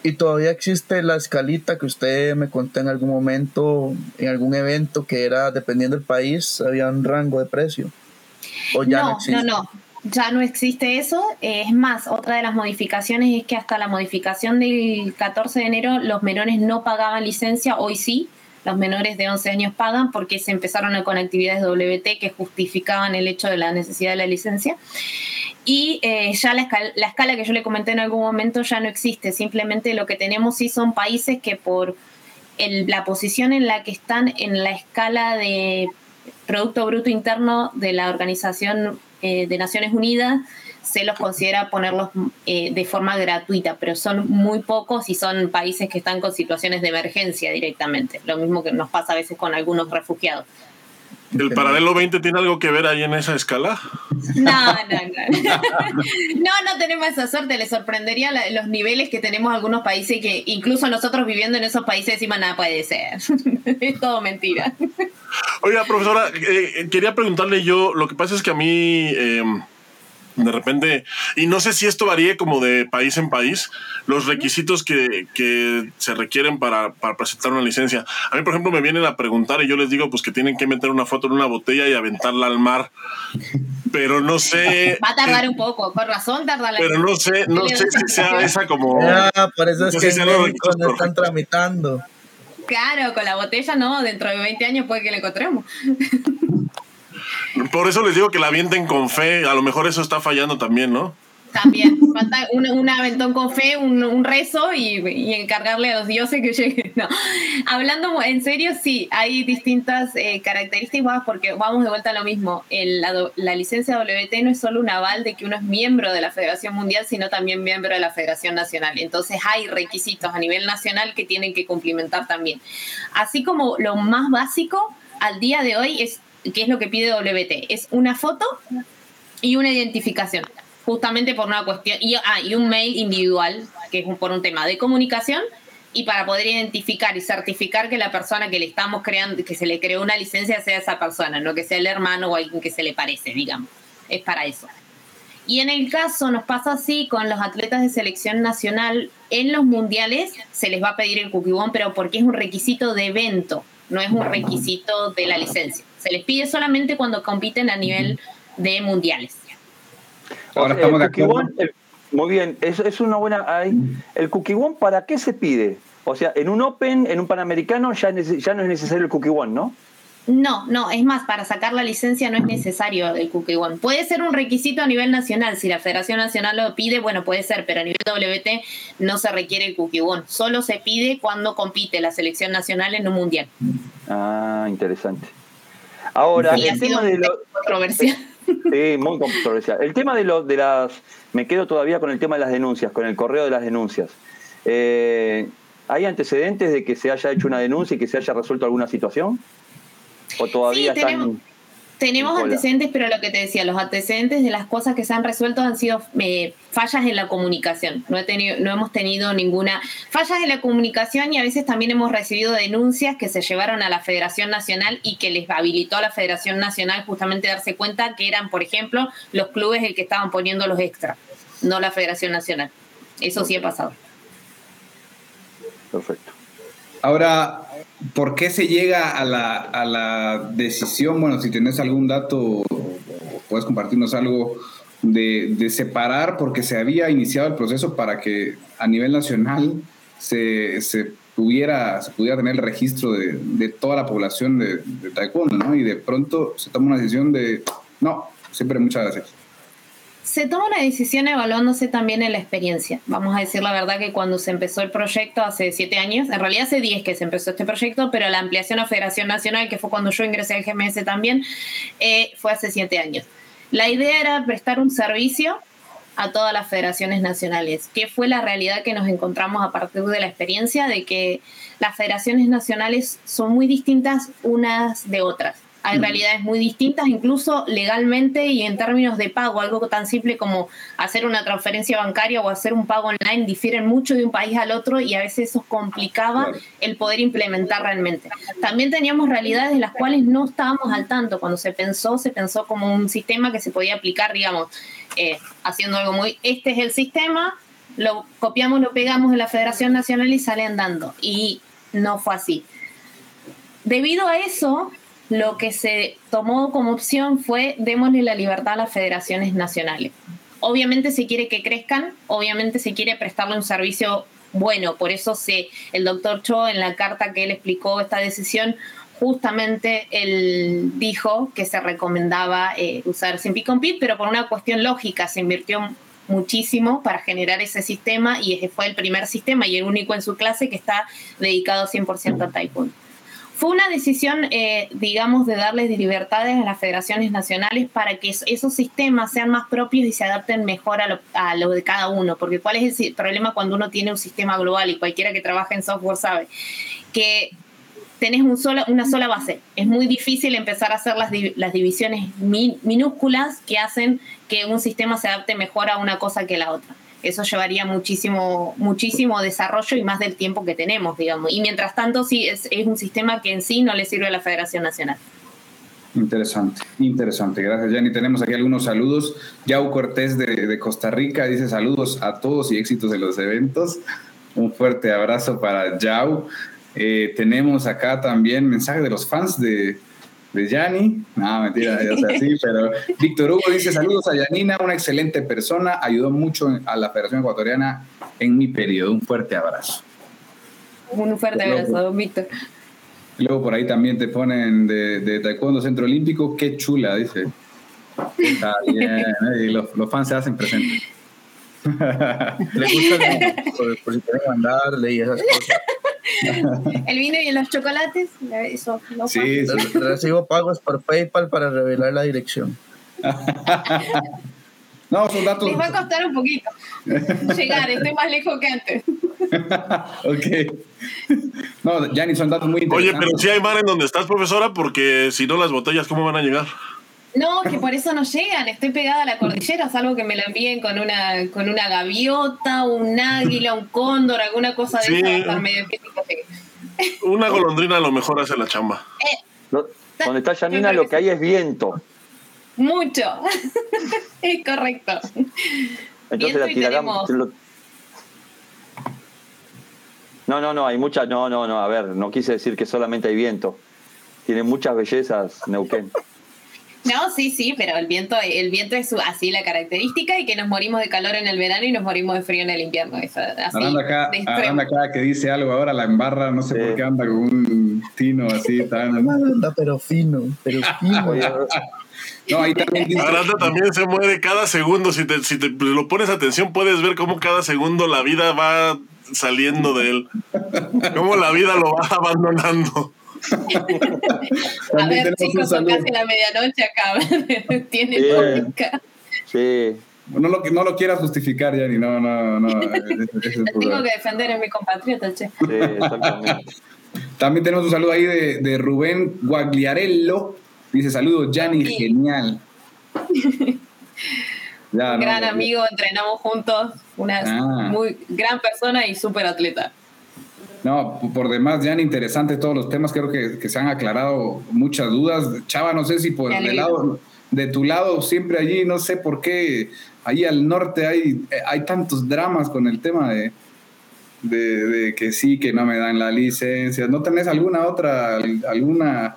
C: Y todavía existe la escalita que usted me contó en algún momento, en algún evento, que era, dependiendo del país, había un rango de precio. O ya no,
E: no,
C: existe.
E: no, no. Ya no existe eso. Eh, Es más, otra de las modificaciones es que hasta la modificación del 14 de enero los menores no pagaban licencia, hoy sí. Los menores de 11 años pagan porque se empezaron con actividades WT que justificaban el hecho de la necesidad de la licencia. Y eh, ya la escala, la escala que yo le comenté en algún momento ya no existe. Simplemente lo que tenemos sí son países que por el- la posición en la que están en la escala de Producto Bruto Interno de la Organización eh, de Naciones Unidas se los considera ponerlos eh, de forma gratuita, pero son muy pocos y son países que están con situaciones de emergencia directamente. Lo mismo que nos pasa a veces con algunos refugiados.
D: ¿El paralelo 20 tiene algo que ver ahí en esa escala?
E: No, no, no. No, no tenemos esa suerte. Le sorprendería los niveles que tenemos algunos países que incluso nosotros viviendo en esos países decimos nada puede ser. Es todo mentira.
D: Oiga, profesora, eh, quería preguntarle yo, lo que pasa es que a mí, eh, de repente, y no sé si esto varíe como de país en país, los requisitos que, que se requieren para, para presentar una licencia. A mí, por ejemplo, me vienen a preguntar y yo les digo pues que tienen que meter una foto en una botella y aventarla al mar, pero no sé...
E: Va a tardar un poco, por razón tarda la
D: Pero no sé, no sé si sea esa como...
C: Ah, por eso es
D: No
C: que
D: si
C: no están tramitando.
E: Claro, con la botella no, dentro de 20 años puede que la encontremos.
D: Por eso les digo que la avienten con fe, a lo mejor eso está fallando también, ¿no?
E: También, falta un, aventón con fe, un, un rezo y, y, encargarle a los dioses que lleguen. No. Hablando en serio, sí, hay distintas eh, características porque vamos de vuelta a lo mismo. El, la, la, licencia WT no es solo un aval de que uno es miembro de la Federación Mundial, sino también miembro de la Federación Nacional. Entonces hay requisitos a nivel nacional que tienen que cumplimentar también. Así como lo más básico al día de hoy es, ¿qué es lo que pide WT? Es una foto y una identificación justamente por una cuestión, y, ah, y un mail individual, que es por un tema de comunicación, y para poder identificar y certificar que la persona que le estamos creando, que se le creó una licencia sea esa persona, no que sea el hermano o alguien que se le parece, digamos. Es para eso. Y en el caso nos pasa así con los atletas de selección nacional, en los mundiales se les va a pedir el cookie pero porque es un requisito de evento, no es un requisito de la licencia. Se les pide solamente cuando compiten a nivel de mundiales.
B: Ahora estamos de muy bien, es, es una buena. ¿El Cookie One para qué se pide? O sea, en un Open, en un Panamericano, ya, ya no es necesario el Cookie One, ¿no?
E: No, no, es más, para sacar la licencia no es necesario el Cookie One. Puede ser un requisito a nivel nacional, si la Federación Nacional lo pide, bueno, puede ser, pero a nivel WT no se requiere el Cookie One. Solo se pide cuando compite la selección nacional en un mundial.
B: Ah, interesante. Ahora, el tema de lo... controversial. Sí, muy controversial. El tema de, lo, de las. Me quedo todavía con el tema de las denuncias, con el correo de las denuncias. Eh, ¿Hay antecedentes de que se haya hecho una denuncia y que se haya resuelto alguna situación? ¿O todavía están.?
E: Tenemos antecedentes, pero lo que te decía, los antecedentes de las cosas que se han resuelto han sido eh, fallas en la comunicación. No, he tenido, no hemos tenido ninguna fallas en la comunicación y a veces también hemos recibido denuncias que se llevaron a la Federación Nacional y que les habilitó a la Federación Nacional justamente darse cuenta que eran, por ejemplo, los clubes el que estaban poniendo los extras, no la Federación Nacional. Eso sí ha pasado.
B: Perfecto.
A: Ahora, ¿por qué se llega a la, a la decisión? Bueno, si tienes algún dato, puedes compartirnos algo de, de, separar, porque se había iniciado el proceso para que a nivel nacional se, se pudiera, se pudiera tener el registro de, de toda la población de, de taekwondo, ¿no? Y de pronto se toma una decisión de, no, siempre muchas gracias
E: se toma una decisión evaluándose también en la experiencia. Vamos a decir la verdad que cuando se empezó el proyecto hace siete años, en realidad hace diez que se empezó este proyecto, pero la ampliación a Federación Nacional, que fue cuando yo ingresé al GMS también, eh, fue hace siete años. La idea era prestar un servicio a todas las federaciones nacionales, que fue la realidad que nos encontramos a partir de la experiencia de que las federaciones nacionales son muy distintas unas de otras hay realidades muy distintas, incluso legalmente y en términos de pago. Algo tan simple como hacer una transferencia bancaria o hacer un pago online difieren mucho de un país al otro y a veces eso complicaba el poder implementar realmente. También teníamos realidades de las cuales no estábamos al tanto. Cuando se pensó, se pensó como un sistema que se podía aplicar, digamos, eh, haciendo algo muy, este es el sistema, lo copiamos, lo pegamos en la Federación Nacional y sale andando. Y no fue así. Debido a eso, lo que se tomó como opción fue démosle la libertad a las federaciones nacionales. Obviamente se quiere que crezcan, obviamente se quiere prestarle un servicio bueno, por eso se, el doctor Cho en la carta que él explicó esta decisión, justamente él dijo que se recomendaba eh, usar Simpi Compete, pero por una cuestión lógica se invirtió muchísimo para generar ese sistema y ese fue el primer sistema y el único en su clase que está dedicado 100% a Taekwondo. Fue una decisión, eh, digamos, de darles libertades a las federaciones nacionales para que esos sistemas sean más propios y se adapten mejor a lo, de cada uno. Porque ¿cuál es el problema cuando uno tiene un sistema global y cualquiera que trabaja en software sabe? Que tenés un solo, una sola base. Es muy difícil empezar a hacer las, las divisiones minúsculas que hacen que un sistema se adapte mejor a una cosa que la otra eso llevaría muchísimo, muchísimo desarrollo y más del tiempo que tenemos, digamos. Y mientras tanto, sí, es, un sistema que en sí no le sirve a la Federación Nacional.
A: Interesante, interesante. Gracias, Jenny. Tenemos aquí algunos saludos. Yau Cortés de, Costa Rica dice saludos a todos y éxitos en los eventos. Un fuerte abrazo para Yau. Eh, tenemos acá también mensajes de los fans de, de Yanni. No, mentira, ya sea así, pero Víctor Hugo dice saludos a Yanina, una excelente persona, ayudó mucho a la Federación Ecuatoriana en mi periodo. Un fuerte abrazo.
E: Un fuerte abrazo, don Víctor.
A: Luego por ahí también te ponen de, de Taekwondo Centro Olímpico, qué chula, dice. Está bien, ¿eh? y los, los, fans se hacen presentes.
C: Le gusta por, por si quieren mandarle y esas cosas.
E: El vino y los chocolates, eso no
A: Sí, sí.
C: Re- Recibo pagos por PayPal para revelar la dirección.
A: No, son datos.
E: Les va a costar un poquito llegar, estoy más lejos que antes.
A: ok. No, Yanni, son datos muy
D: Oye,
A: interesantes.
D: pero sí hay mar en donde estás, profesora, porque si no las botellas, ¿cómo van a llegar?
E: No, que por eso no llegan, estoy pegada a la cordillera, salvo que me la envíen con una, con una gaviota, un águila, un cóndor, alguna cosa de
D: Sí.
E: esa, va a estar medio.
D: Una golondrina a lo mejor hace la chamba.
B: No, donde está Janina lo que hay es viento.
E: Mucho. es correcto.
B: Entonces
E: Viento
B: la tirarán. lo- No, no, no, hay muchas. No, no, no, a ver, no quise decir que solamente hay viento. Tiene muchas bellezas Neuquén.
E: No, sí, sí, pero el viento, el viento es su- así la característica y que nos morimos de calor en el verano y nos morimos de frío en el invierno. Eso, así,
A: Aranda acá. Aranda acá que dice algo ahora, la embarra, no sé
B: Sí.
A: por qué anda con un tino así tan.
C: Anda, pero fino, pero fino.
A: No, ahí también dice.
D: Aranda también se muere cada segundo. Si te, si te lo pones atención, puedes ver cómo cada segundo la vida va saliendo de él. Cómo la vida lo va abandonando.
E: A
A: también
E: ver,
A: tenemos un
E: chicos, son
A: saludo.
E: casi la medianoche acá. Tiene lógica.
B: sí.
A: No lo, no lo quieras justificar, Yanni, no, no, no. ese- ese
E: tengo que defender en mi compatriota, che.
B: Sí, exactamente.
A: También tenemos un saludo ahí de, de Rubén Guagliarello. Dice saludos, Yanni,
E: Sí.
A: genial. Ya,
E: gran
A: no,
E: amigo, entrenamos juntos, una
A: Ah.
E: muy gran persona y súper atleta.
A: No, por demás, Yanni, interesante todos los temas. Creo que, que se han aclarado muchas dudas. Chava, no sé si por el lado, de tu lado, siempre allí, no sé por qué, allí al norte hay, eh, hay tantos dramas con el tema de, de, de que sí, que no me dan la licencia. ¿No tenés alguna otra, al- alguna,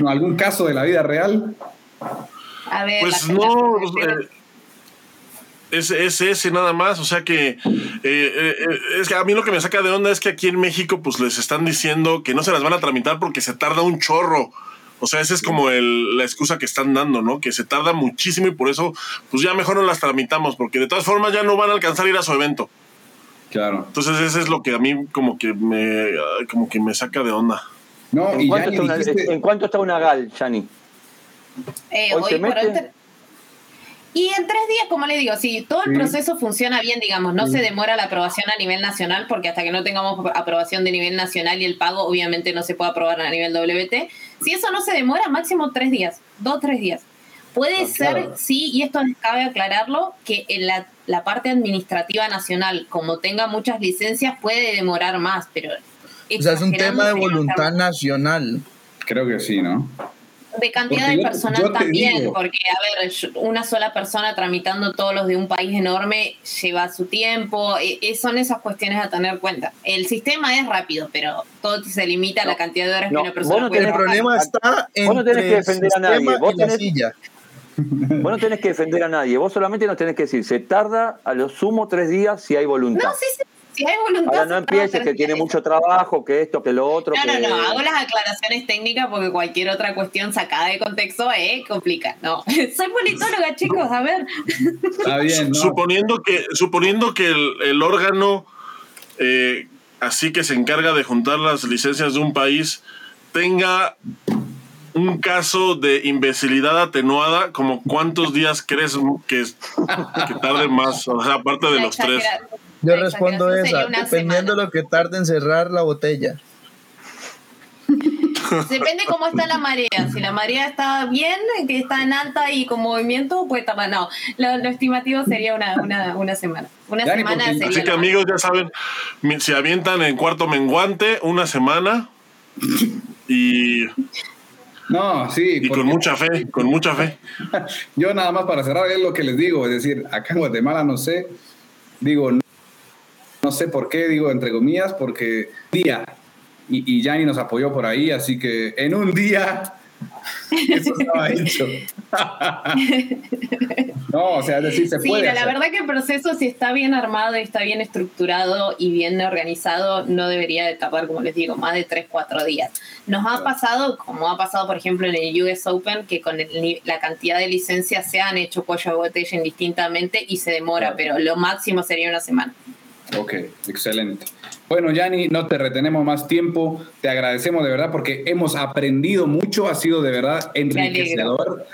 A: no, algún caso de la vida real?
E: A ver,
D: Pues no, eh, es, es ese nada más, o sea que eh, eh, es que a mí lo que me saca de onda es que aquí en México pues les están diciendo que no se las van a tramitar porque se tarda un chorro. O sea, esa es como el- la excusa que están dando, ¿no? Que se tarda muchísimo y por eso pues ya mejor no las tramitamos porque de todas formas ya no van a alcanzar a ir a su evento.
A: Claro.
D: Entonces eso es lo que a mí como que me como que me saca de onda.
A: No,
B: ¿En
A: y
B: cuánto, está una,
A: dijiste-
B: ¿En cuánto está una GAL, Yanni?
E: Eh,
B: Hoy
E: hoy por
B: mete.
E: Y en tres días, como le digo, si todo el
A: Sí.
E: proceso funciona bien, digamos, no se demora la aprobación a nivel nacional, porque hasta que no tengamos aprobación de nivel nacional y el pago, obviamente no se puede aprobar a nivel WT. Si eso no se demora, máximo tres días, dos, tres días. Puede
A: Ah,
E: ser,
A: claro.
E: sí, y esto cabe aclararlo, que en la, la parte administrativa nacional, como tenga muchas licencias, puede demorar más, pero...
C: O sea, es un tema de voluntad nacional.
A: Creo que sí, ¿no?
E: De cantidad
A: Porque
E: de personal también,
A: digo.
E: porque, a ver, una sola persona tramitando todos los de un país enorme lleva su tiempo, e- e- son esas cuestiones a tener en cuenta. El sistema es rápido, pero todo se limita a la cantidad de horas
B: no,
E: que una
B: vos
E: persona
B: no
E: puede
C: El
B: tenés-
E: trabajar.
C: problema está en
B: Vos no tenés que defender a nadie, vos
C: y
B: tenés-
C: silla.
B: Vos no tenés que defender a nadie, vos solamente nos tenés que decir, se tarda a lo sumo tres días si hay voluntad.
E: No, sí, sí, si hay voluntad...
B: Ahora no empieces que tiene mucho trabajo, que esto, que lo otro.
E: No, no,
B: que...
E: no, hago las aclaraciones técnicas porque cualquier otra cuestión sacada de contexto eh, complica. No, soy politóloga, chicos, a ver.
A: Está bien, ¿no?
D: Suponiendo que, suponiendo que el, el órgano eh, así que se encarga de juntar las licencias de un país tenga un caso de imbecilidad atenuada, como cuántos días crees que, que tarde más, o sea, aparte de los tres.
C: Yo respondo esa, dependiendo
E: semana.
C: de lo que tarde en cerrar la botella.
E: Depende cómo está la marea. Si la marea está bien, que está en alta y con movimiento, pues tardar. No, lo, lo estimativo sería una, una, una semana. Una
A: Dani,
E: semana sería.
D: Así que amigos, ya saben, se avientan en cuarto menguante una semana y,
A: No, sí.
D: y con mucha fe, con mucha fe.
A: Yo nada más para cerrar es lo que les digo, es decir, acá en Guatemala no sé, digo, no, sé por qué, digo entre comillas, porque día, y, y Yanni nos apoyó por ahí, así que en un día Eso estaba hecho. no, o sea, es decir, se
E: sí,
A: puede.
E: la verdad que el proceso, si está bien armado y está bien estructurado y bien organizado, no debería de tardar, como les digo, más de 3, 4 días. Nos ha pasado, como ha pasado, por ejemplo, en el US Open, que con la cantidad de licencias se han hecho cuello de botella indistintamente y se demora, pero lo máximo sería una semana.
A: Ok, excelente. Bueno, Yanni, no te retenemos más tiempo. Te agradecemos de verdad porque hemos aprendido mucho. Ha sido de verdad enriquecedor.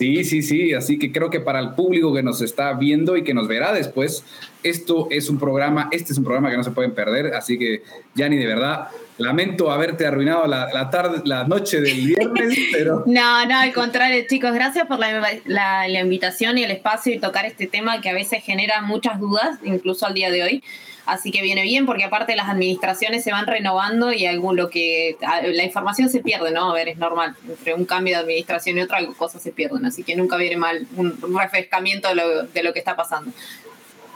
A: Sí, sí, sí. Así que creo que para el público que nos está viendo y que nos verá después, esto es un programa, este es un programa que no se pueden perder. Así que, Yanni, de verdad, lamento haberte arruinado la, tarde, la noche del viernes, pero...
E: No, no, al contrario, chicos, gracias por la, la, invitación y el espacio y tocar este tema que a veces genera muchas dudas, incluso al día de hoy. Así que viene bien porque aparte las administraciones se van renovando y algún lo que la información se pierde, ¿no? A ver, es normal. Entre un cambio de administración y otra, cosas se pierden. Así que nunca viene mal un refrescamiento de lo, de lo que está pasando.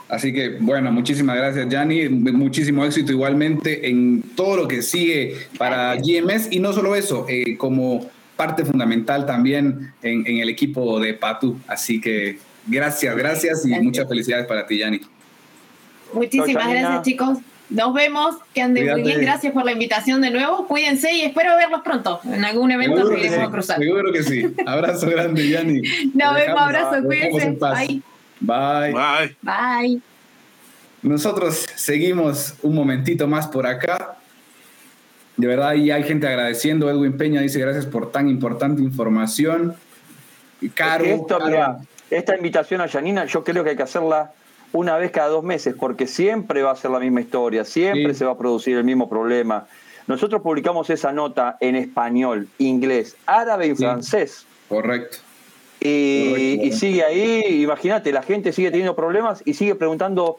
A: Así que, bueno, muchísimas gracias, Yanni. Muchísimo éxito igualmente en todo lo que sigue para GMS. Y no solo eso, eh, como parte fundamental también en, en, el equipo de Patu. Así que gracias, gracias y muchas felicidades para ti, Yanni.
E: Muchísimas gracias, chicos. Nos vemos, que anden muy bien. Gracias por la invitación de nuevo. Cuídense y espero verlos pronto. En algún evento que iremos a cruzar.
A: Seguro que sí. Abrazo grande, Yanni.
E: Nos vemos, abrazo, cuídense.
A: Bye. Bye.
D: Bye.
E: Bye.
A: Nosotros seguimos un momentito más por acá. De verdad, y hay gente agradeciendo. Edwin Peña dice gracias por tan importante información.
B: Y Caro, esta invitación a Yanina, yo creo que hay que hacerla una vez cada dos meses, porque siempre va a ser la misma historia, siempre se va a producir el mismo problema. Nosotros publicamos esa nota en español, inglés, árabe y francés.
A: Correcto.
B: Y, sigue ahí, imagínate, la gente sigue teniendo problemas y sigue preguntando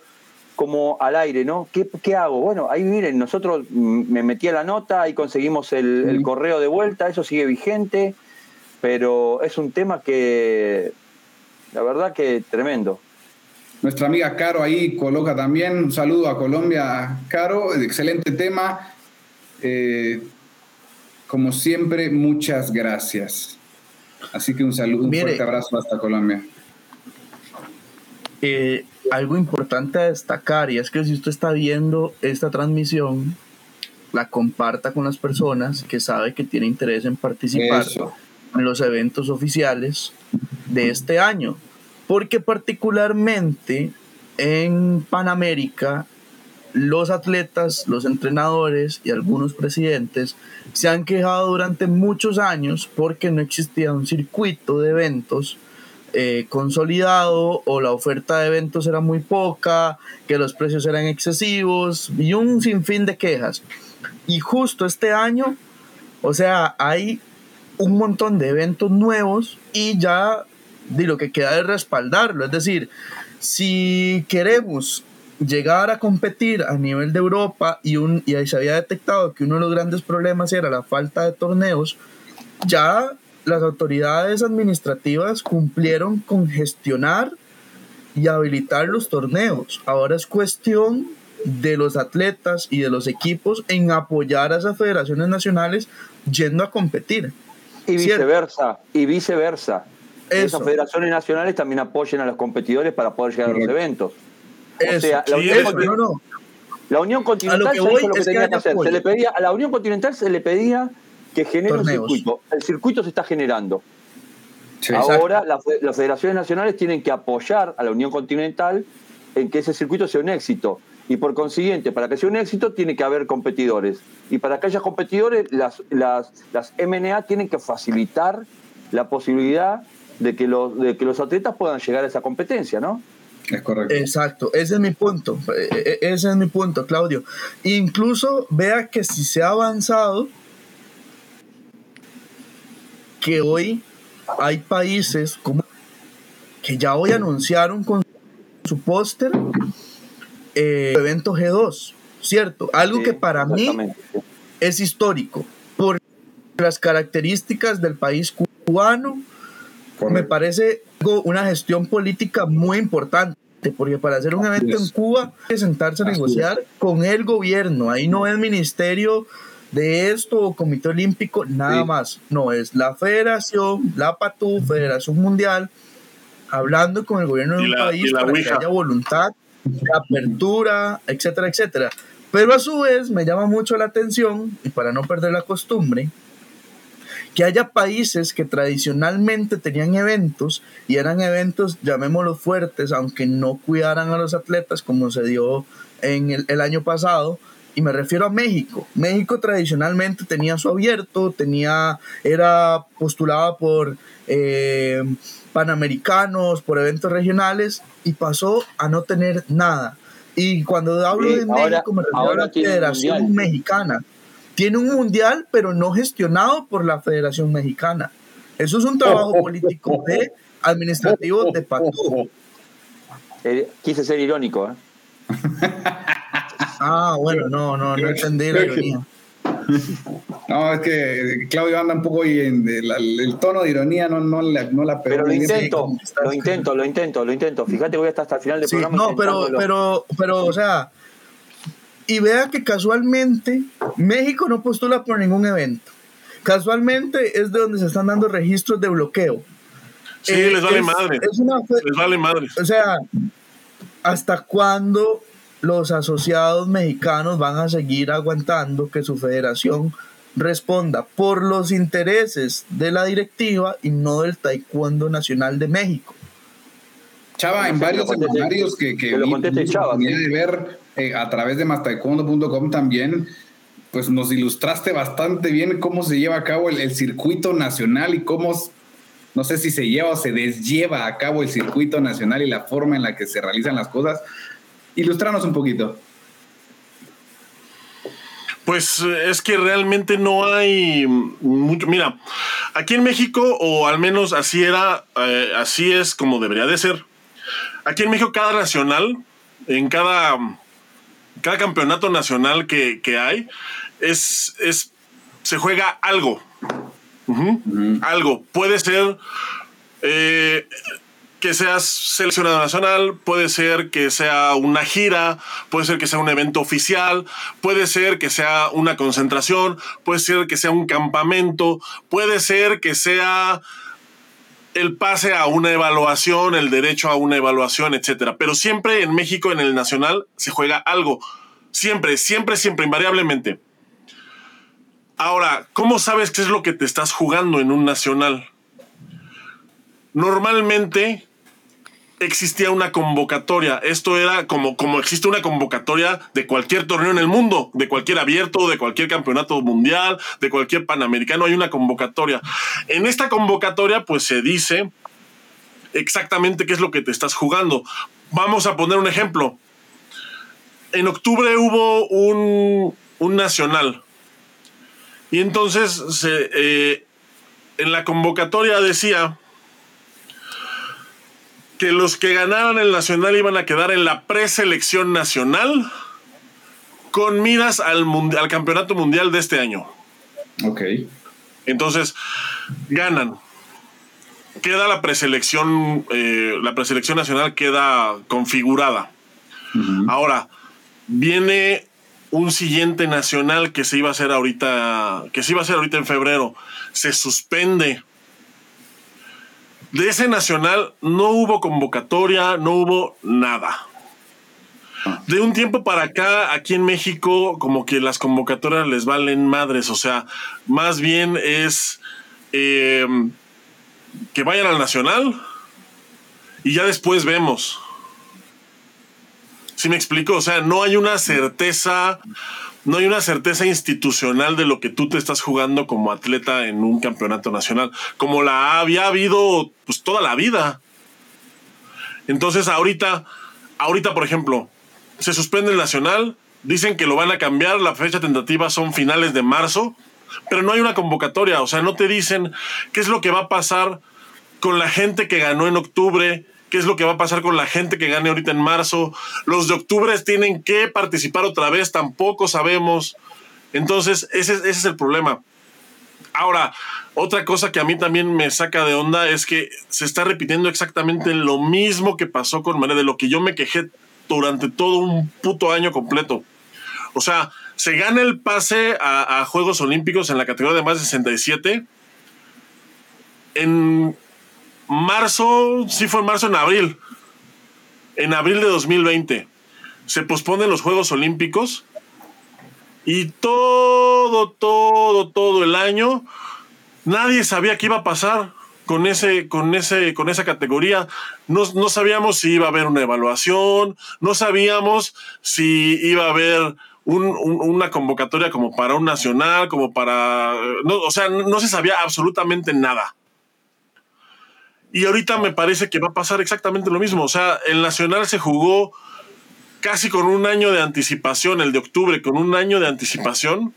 B: como al aire, ¿no? ¿Qué, hago? Bueno, ahí miren, nosotros me metí a la nota, ahí conseguimos el correo de vuelta, eso sigue vigente, pero es un tema que, la verdad que tremendo.
A: Nuestra amiga Caro ahí coloca también un saludo a Colombia, Caro, excelente tema. Eh, como siempre, muchas gracias. Así que un saludo, un fuerte abrazo hasta Colombia.
C: Eh, algo importante a destacar y es que si usted está viendo esta transmisión, la comparta con las personas que sabe que tiene interés en participar en los eventos oficiales de este año porque particularmente en Panamérica los atletas, los entrenadores y algunos presidentes se han quejado durante muchos años porque no existía un circuito de eventos eh, consolidado o la oferta de eventos era muy poca, que los precios eran excesivos y un sinfín de quejas. Y justo este año, o sea, hay un montón de eventos nuevos y ya de lo que queda es respaldarlo. Es decir, si queremos llegar a competir a nivel de Europa y, un, y ahí se había detectado que uno de los grandes problemas era la falta de torneos, ya las autoridades administrativas cumplieron con gestionar y habilitar los torneos. Ahora es cuestión de los atletas y de los equipos en apoyar a esas federaciones nacionales yendo a competir.
B: Y viceversa, y viceversa. Esas federaciones nacionales también apoyen a los competidores para poder llegar a los eventos. O sea, la, Unión Continental se hizo lo que, tenía que hacer. Se le pedía, a la Unión Continental se le pedía que genere un circuito. El circuito se está generando. Ahora las federaciones nacionales tienen que apoyar a la Unión Continental en que ese circuito sea un éxito. Y por consiguiente, para que sea un éxito, tiene que haber competidores. Y para que haya competidores, las, las, las MNA tienen que facilitar la posibilidad de que, los, de que los atletas puedan llegar a esa competencia, ¿no?
A: Es correcto.
C: Exacto, ese es mi punto, e, e, ese es mi punto, Claudio. Incluso vea que si se ha avanzado, que hoy hay países como que ya hoy anunciaron con su póster eh, evento G2, ¿cierto? Algo que para mí es histórico por las características del país cubano, me parece una gestión política muy importante, porque para hacer un evento en Cuba hay que sentarse a negociar con el gobierno, ahí no es ministerio de esto o Comité Olímpico, nada
A: Sí.
C: más. No, es la federación, la PATU, Federación Mundial, hablando con el gobierno de un
D: la-
C: país para que haya voluntad de apertura, etcétera, etcétera. Pero a su vez me llama mucho la atención, y para no perder la costumbre, que haya países que tradicionalmente tenían eventos y eran eventos, llamémoslos fuertes, aunque no cuidaran a los atletas como se dio en el, el año pasado. Y me refiero a México. México tradicionalmente tenía su abierto, tenía, era postulada por eh, panamericanos, por eventos regionales y pasó a no tener nada. Y cuando hablo de
B: ahora-
C: México me refiero a la Federación. Mexicana. Tiene un mundial, pero no gestionado por la Federación Mexicana. Eso es un trabajo político de administrativo de Patú.
B: Eh, quise ser irónico, ¿eh?
C: Ah, bueno, no, no, no entendí la ironía.
A: No, es que Claudio anda un poco y en el, el tono de ironía no, no, la, no la pegó
B: Pero lo intento, lo intento, lo intento, lo intento. Fíjate, voy hasta, hasta el final del
C: Sí,
B: programa.
C: no, pero, pero, pero, o sea, y vea que casualmente México no postula por ningún evento. Casualmente es de donde se están dando registros de bloqueo.
D: Sí,
C: Eh,
D: les vale
C: es-
D: madre.
C: es una fe-
D: Les vale madre.
C: o sea, ¿hasta cuándo los asociados mexicanos van a seguir aguantando que su federación responda por los intereses de la directiva y no del Taekwondo Nacional de México?
A: Chava, en varios seminarios que, que
B: que lo conteste Chava, sí.
A: de ver eh, a través de mastaekwondo.com también, pues nos ilustraste bastante bien cómo se lleva a cabo el, circuito nacional y cómo, no sé si se lleva o se deslleva a cabo el circuito nacional y la forma en la que se realizan las cosas. Ilustranos un poquito.
D: Pues es que realmente no hay mucho. Mira, aquí en México, o al menos así era, eh, así es como debería de ser. Aquí en México, cada nacional, en cada, cada campeonato nacional que, que hay, es, es, se juega algo. Algo. Puede ser eh, que seas seleccionado nacional, puede ser que sea una gira, puede ser que sea un evento oficial, puede ser que sea una concentración, puede ser que sea un campamento, puede ser que sea el pase a una evaluación, el derecho a una evaluación, etcétera. Pero siempre en México, en el nacional, se juega algo. Siempre, siempre, siempre, invariablemente. Ahora, ¿cómo sabes qué es lo que te estás jugando en un nacional? Normalmente existía una convocatoria. Esto era como, como existe una convocatoria de cualquier torneo en el mundo, de cualquier abierto, de cualquier campeonato mundial, de cualquier panamericano, hay una convocatoria. En esta convocatoria, pues se dice exactamente qué es lo que te estás jugando. Vamos a poner un ejemplo. En octubre hubo un, un nacional. Y entonces eh, en la convocatoria decía que los que ganaran el nacional iban a quedar en la preselección nacional con miras al, campeonato mundial de este año.
A: Ok.
D: Entonces, ganan. Queda la preselección, eh, la preselección nacional queda configurada. Ahora, viene un siguiente nacional que se iba a hacer ahorita, que se iba a hacer ahorita en febrero. Se suspende. De ese nacional no hubo convocatoria, no hubo nada. De un tiempo para acá, aquí en México, como que las convocatorias les valen madres. O sea, más bien es eh, que vayan al nacional y ya después vemos. ¿Sí me explico? O sea, no hay una certeza, no hay una certeza institucional de lo que tú te estás jugando como atleta en un campeonato nacional, como la había habido pues toda la vida. Entonces, ahorita, ahorita, por ejemplo, se suspende el nacional, dicen que lo van a cambiar, la fecha tentativa son finales de marzo, pero no hay una convocatoria, o sea, no te dicen qué es lo que va a pasar con la gente que ganó en octubre, qué es lo que va a pasar con la gente que gane ahorita en marzo. Los de octubre tienen que participar otra vez, tampoco sabemos. Entonces, ese, es el problema. Ahora, otra cosa que a mí también me saca de onda es que se está repitiendo exactamente lo mismo que pasó con María, de lo que yo me quejé durante todo un puto año completo. O sea, se gana el pase a, a Juegos Olímpicos en la categoría de más de 67. En marzo, sí fue en marzo, en abril. En abril de 2020. Se posponen los Juegos Olímpicos. Y todo, todo, todo el año, nadie sabía qué iba a pasar con ese, con ese, con esa categoría. No, no, sabíamos si iba a haber una evaluación, no sabíamos si iba a haber un, un, una convocatoria como para un nacional, como para. No, o sea, no se sabía absolutamente nada. Y ahorita me parece que va a pasar exactamente lo mismo. O sea, el Nacional se jugó casi con un año de anticipación, el de octubre, con un año de anticipación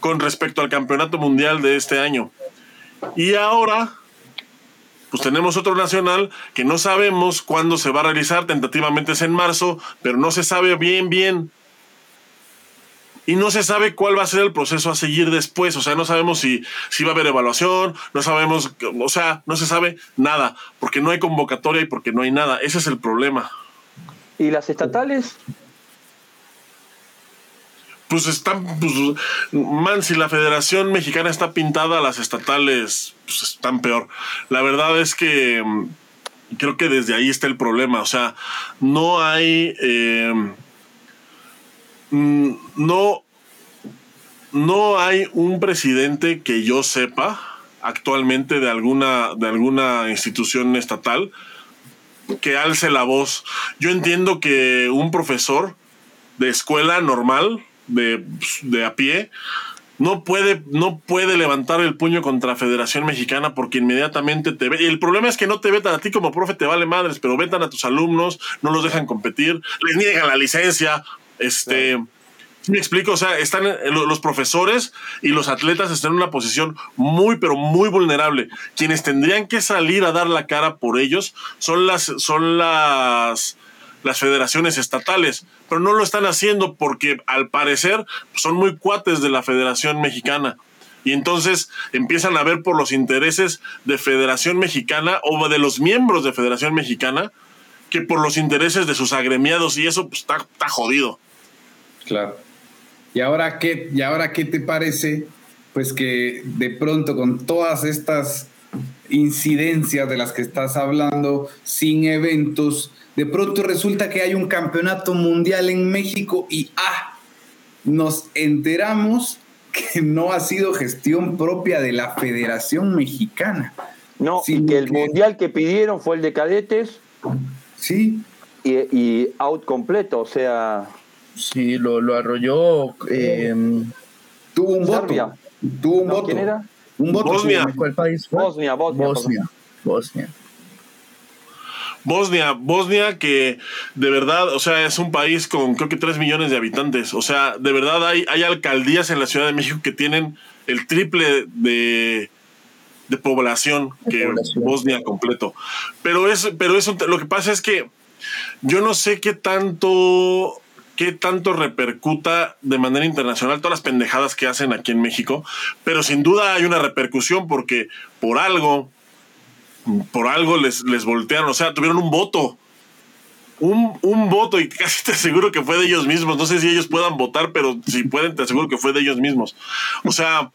D: con respecto al Campeonato Mundial de este año. Y ahora, pues tenemos otro nacional que no sabemos cuándo se va a realizar, tentativamente es en marzo, pero no se sabe bien, bien y no se sabe cuál va a ser el proceso a seguir después. O sea, no sabemos si, si va a haber evaluación, no sabemos, o sea, no se sabe nada, porque no hay convocatoria y porque no hay nada. Ese es el problema.
B: ¿Y las estatales?
D: Pues están, pues, man, si la Federación Mexicana está pintada, las estatales pues, están peor. La verdad es que mm, creo que desde ahí está el problema. O sea, no hay... Eh, no, no hay un presidente que yo sepa actualmente de alguna, de alguna institución estatal que alce la voz. Yo entiendo que un profesor de escuela normal, de, de a pie, no puede, no puede levantar el puño contra Federación Mexicana porque inmediatamente te ve. Y el problema es que no te vetan a ti como profe, te vale madres, pero vetan a tus alumnos, no los dejan competir, les niegan la licencia, este. me explico? O sea, están eh, los profesores y los atletas están en una posición muy, pero muy vulnerable. Quienes tendrían que salir a dar la cara por ellos son las, son las, las federaciones estatales, pero no lo están haciendo porque al parecer son muy cuates de la Federación Mexicana. Y entonces empiezan a ver por los intereses de Federación Mexicana o de los miembros de Federación Mexicana que por los intereses de sus agremiados y eso pues, está, está jodido.
A: Claro. ¿Y ahora qué, y ahora qué te parece? Pues que de pronto con todas estas incidencias de las que estás hablando, sin eventos, de pronto resulta que hay un campeonato mundial en México y ah, nos enteramos que no ha sido gestión propia de la Federación Mexicana.
B: No, y que el mundial que pidieron fue el de cadetes.
A: Sí.
B: Y, y out completo, o sea,
C: Sí, lo, lo arrolló. Eh,
A: tuvo un voto.
B: Serbia.
A: Tuvo un
B: No,
A: voto.
B: ¿Quién era?
A: Un voto.
D: Bosnia.
C: ¿Cuál país fue?
B: Bosnia, Bosnia.
C: Bosnia. Bosnia.
D: Bosnia, Bosnia que de verdad, o sea, es un país con creo que 3 millones de habitantes. O sea, de verdad hay, hay alcaldías en la Ciudad de México que tienen el triple de, de población que
C: población.
D: Bosnia completo. Pero, es, pero eso, lo que pasa es que yo no sé qué tanto qué tanto repercuta de manera internacional todas las pendejadas que hacen aquí en México, pero sin duda hay una repercusión porque por algo, por algo les, les voltearon, o sea, tuvieron un voto. Un, un voto y casi te aseguro que fue de ellos mismos. No sé si ellos puedan votar, pero si pueden, te aseguro que fue de ellos mismos. O sea,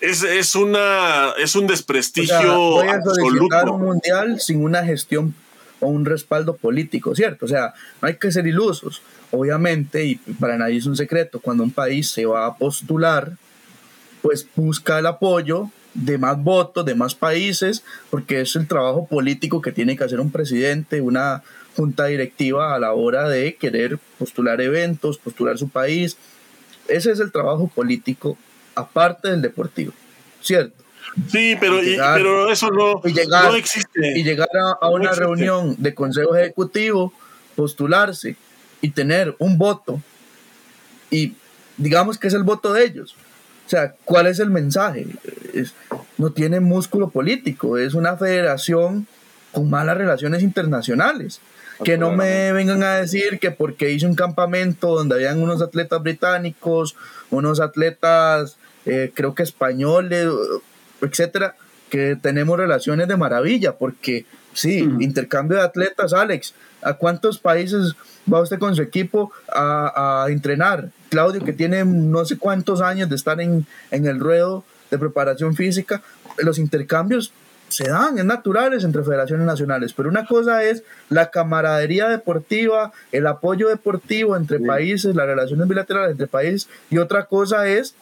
D: es, es, una, es un
C: O
D: desprestigio
C: sea,
D: absoluto.
C: un mundial sin una gestión o un respaldo político, ¿cierto? O sea, no hay que ser ilusos. Obviamente, y para nadie es un secreto, cuando un país se va a postular, pues busca el apoyo de más votos, de más países, porque es el trabajo político que tiene que hacer un presidente, una junta directiva a la hora de querer postular eventos, postular su país. Ese es el trabajo político aparte del deportivo, ¿cierto?
D: Sí, pero,
C: y
D: pero eso no,
C: y llegar-
D: no existe.
C: y llegar a, a
D: No
C: una
D: existe.
C: reunión de consejo ejecutivo, postularse y tener un voto y digamos que es el voto de ellos. O sea, ¿cuál es el mensaje? Es- no tiene músculo político, es una federación con malas relaciones internacionales. Que no me vengan a decir que porque hice un campamento donde habían unos atletas británicos, unos atletas, eh, creo que españoles, etcétera, que tenemos relaciones de maravilla, porque Sí, intercambio de atletas, Alex. ¿A cuántos países va usted con su equipo a, a entrenar? Claudio, que tiene no sé cuántos años de estar en, en el ruedo de preparación física, los intercambios se dan, es naturales entre federaciones nacionales, pero una cosa es la camaradería deportiva, el apoyo deportivo entre países, las relaciones bilaterales entre países, y otra cosa es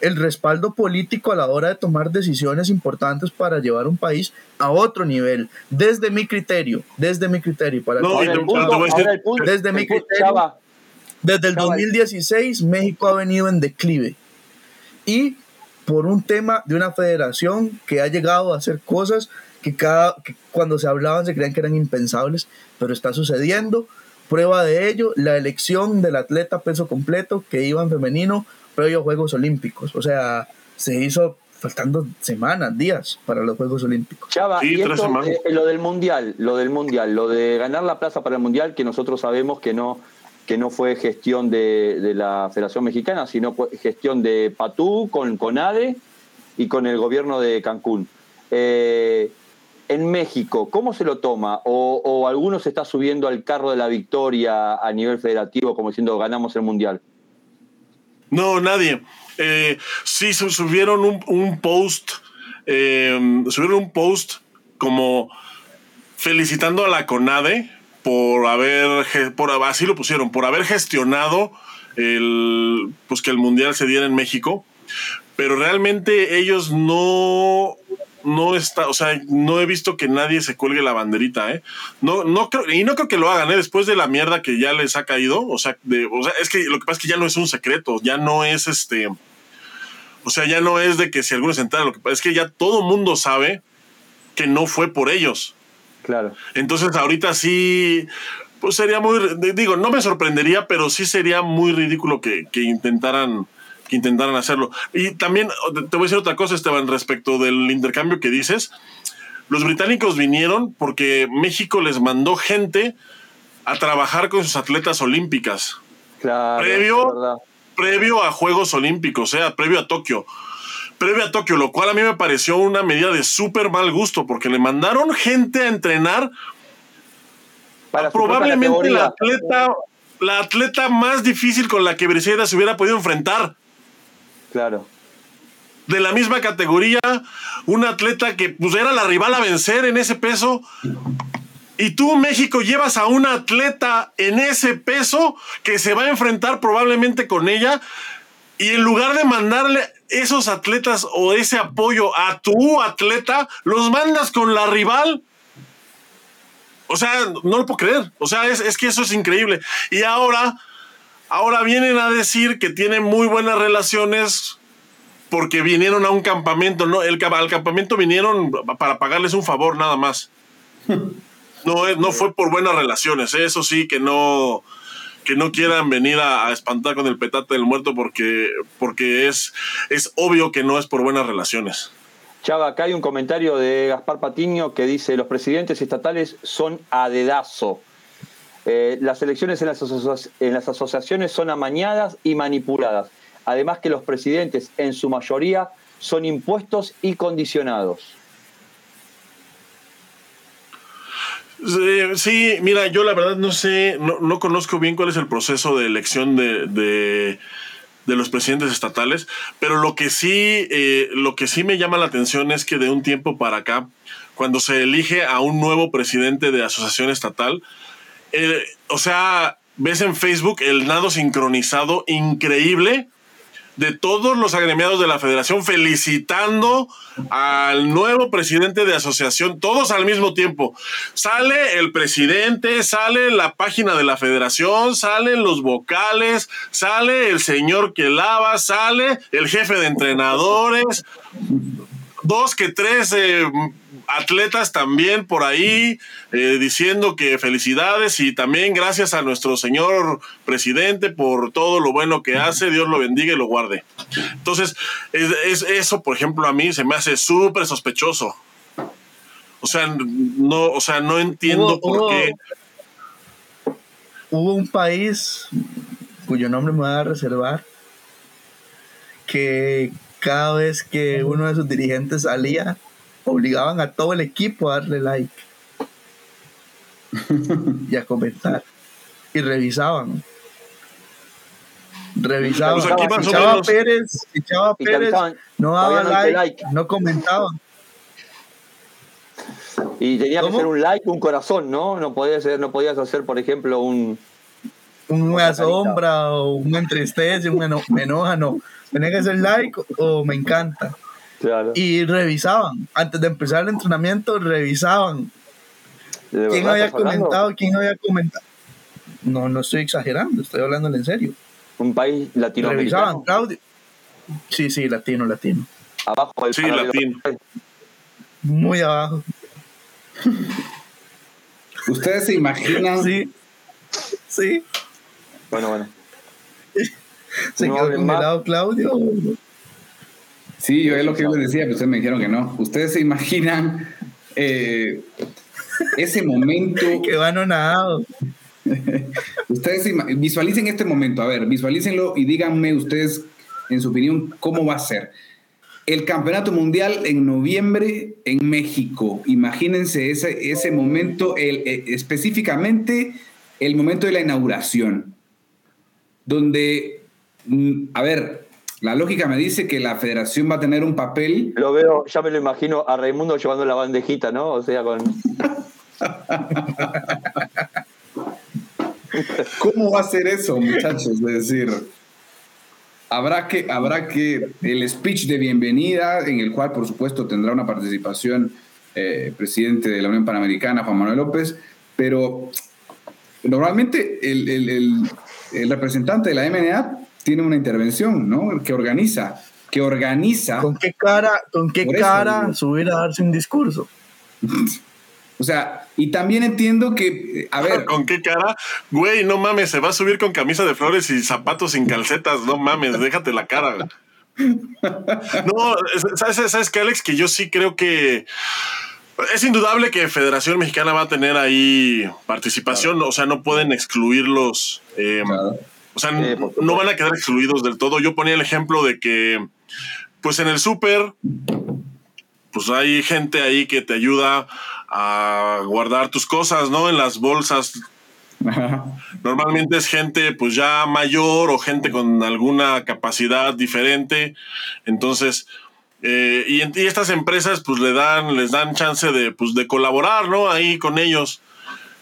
C: el respaldo político a la hora de tomar decisiones importantes para llevar un país a otro nivel, desde mi criterio, desde mi criterio, para desde mi criterio, desde el 2016 México ha venido en declive. Y por un tema de una federación que ha llegado a hacer cosas que, cada, que cuando se hablaban se creían que eran impensables, pero está sucediendo. Prueba de ello, la elección del atleta peso completo que iba en femenino previo a Juegos Olímpicos. O sea, se hizo faltando semanas, días para los Juegos Olímpicos.
B: Chava, y eh, lo del Mundial, lo del Mundial, lo de ganar la plaza para el Mundial, que nosotros sabemos que no, que no fue gestión de, la Federación Mexicana, sino gestión de Patú con CONADE y con el gobierno de Cancún. Eh, en México, ¿cómo se lo toma? ¿O, ¿O alguno se está subiendo al carro de la victoria a nivel federativo como diciendo ganamos el Mundial?
D: No, nadie. Eh, sí, subieron un, post, eh, subieron un post como felicitando a la CONADE por haber, por, así lo pusieron, por haber gestionado el, pues que el mundial se diera en México, pero realmente ellos no no está, o sea, no he visto que nadie se cuelgue la banderita, ¿eh? No, no creo, y no creo que lo hagan, ¿eh? Después de la mierda que ya les ha caído, o sea, de, o sea, es que lo que pasa es que ya no es un secreto, ya no es este, o sea, ya no es de que si alguno se entera, lo que pasa es que ya todo mundo sabe que no fue por ellos.
B: Claro.
D: Entonces, ahorita sí, pues sería muy, digo, no me sorprendería, pero sí sería muy ridículo que, que intentaran que intentaran hacerlo. Y también te voy a decir otra cosa, Esteban, respecto del intercambio que dices. Los británicos vinieron porque México les mandó gente a trabajar con sus atletas olímpicas.
B: Claro.
D: Previo, previo a Juegos Olímpicos, o sea, previo a Tokio. Previo a Tokio, lo cual a mí me pareció una medida de súper mal gusto, porque le mandaron gente a entrenar para probablemente la atleta, la atleta más difícil con la que Briseida se hubiera podido enfrentar.
B: Claro.
D: De la misma categoría, un atleta que pues, era la rival a vencer en ese peso. Y tú, México, llevas a un atleta en ese peso que se va a enfrentar probablemente con ella. Y en lugar de mandarle esos atletas o ese apoyo a tu atleta, los mandas con la rival. O sea, no lo puedo creer. O sea, es, es que eso es increíble. Y ahora Ahora vienen a decir que tienen muy buenas relaciones porque vinieron a un campamento, ¿no? El, al campamento vinieron para pagarles un favor nada más. No, no fue por buenas relaciones, ¿eh? eso sí, que no, que no quieran venir a, espantar con el petate del muerto porque, porque es, es obvio que no es por buenas relaciones.
B: Chava, acá hay un comentario de Gaspar Patiño que dice, los presidentes estatales son a dedazo. Eh, las elecciones en las, asociaciones son amañadas y manipuladas. Además que los presidentes, en su mayoría, son impuestos y condicionados.
D: Sí, mira, yo la verdad no sé, no, conozco bien cuál es el proceso de elección de, de, los presidentes estatales, pero lo que sí, eh, lo que sí me llama la atención es que de un tiempo para acá, cuando se elige a un nuevo presidente de asociación estatal, o sea, ves en Facebook el nado sincronizado increíble de todos los agremiados de la federación felicitando al nuevo presidente de asociación, todos al mismo tiempo. Sale el presidente, sale la página de la federación, salen los vocales, sale el señor que lava, sale el jefe de entrenadores, dos que tres eh, atletas también por ahí eh, diciendo que felicidades y también gracias a nuestro señor presidente por todo lo bueno que hace, Dios lo bendiga y lo guarde. Entonces, es, eso, por ejemplo, a mí se me hace súper sospechoso. O sea, no, o sea, no entiendo por qué.
C: Hubo un país cuyo nombre me voy a reservar que cada vez que uno de sus dirigentes salía, obligaban a todo el equipo a darle like. y a comentar. Y revisaban. Revisaban. Si Chava Pérez, si Chava Pérez no daba like,
B: like.
C: no comentaban.
B: Y tenía
C: ¿Cómo?
B: que ser un like, un corazón, ¿no? No podías hacer, no podías hacer, por ejemplo, un.
C: Un me asombra o un me entristece, un eno- me enoja, no. Tenía que ser like o me encanta.
B: Claro.
C: Y revisaban. Antes de empezar el entrenamiento, revisaban.
B: ¿De
C: ¿Quién había
B: hablando?
C: comentado? ¿Quién había comentado? No, no estoy exagerando, estoy hablando en serio.
B: Un país latinoamericano.
C: Revisaban, Claudio. Sí, sí, latino, latino.
B: Abajo del
D: Sí, latino.
C: Muy abajo.
A: ¿Ustedes se imaginan?
C: Sí. Sí.
B: Bueno, bueno.
C: Se
B: No
C: quedó congelado Claudio.
A: Sí, yo es lo que yo les decía, pero ustedes me dijeron que no. ¿Ustedes se imaginan eh, ese momento?
C: Que van nadado.
A: Ustedes visualicen este momento, a ver, visualícenlo y díganme ustedes, en su opinión, cómo va a ser. El campeonato mundial en noviembre en México. Imagínense ese, ese momento, el, eh, específicamente el momento de la inauguración, donde, mm, a ver, la lógica me dice que la federación va a tener un papel
B: Lo veo, ya me lo imagino a Raimundo llevando la bandejita, ¿no? O sea, con.
A: ¿Cómo va a ser eso, muchachos? Es decir, habrá que, habrá que el speech de bienvenida, en el cual, por supuesto, tendrá una participación eh, presidente de la Unión Panamericana, Juan Manuel López, pero normalmente el, el- el- el representante de la MNA tiene una intervención, ¿no? Que organiza, que organiza.
C: ¿Con qué cara, con qué
A: eso,
C: cara
A: digo.
C: subir a darse un discurso?
A: O sea, y también entiendo que, eh, a ver,
D: ¿Con qué cara? Güey, no mames, se va a subir con camisa de flores y zapatos sin calcetas. No mames, déjate la cara. güey. No, es- ¿sabes, ¿sabes qué, Alex? Que yo sí creo que es indudable que Federación Mexicana va a tener ahí participación. O sea, no pueden excluirlos. eh,
A: claro,
D: o sea,
B: Sí,
D: no van a quedar excluidos del todo. Yo ponía el ejemplo de que, pues en el súper, pues hay gente ahí que te ayuda a guardar tus cosas, ¿no? En las bolsas. Normalmente es gente pues ya mayor o gente con alguna capacidad diferente. Entonces, eh, y, estas empresas pues le dan, les dan chance de, pues, de colaborar, ¿no? Ahí con ellos.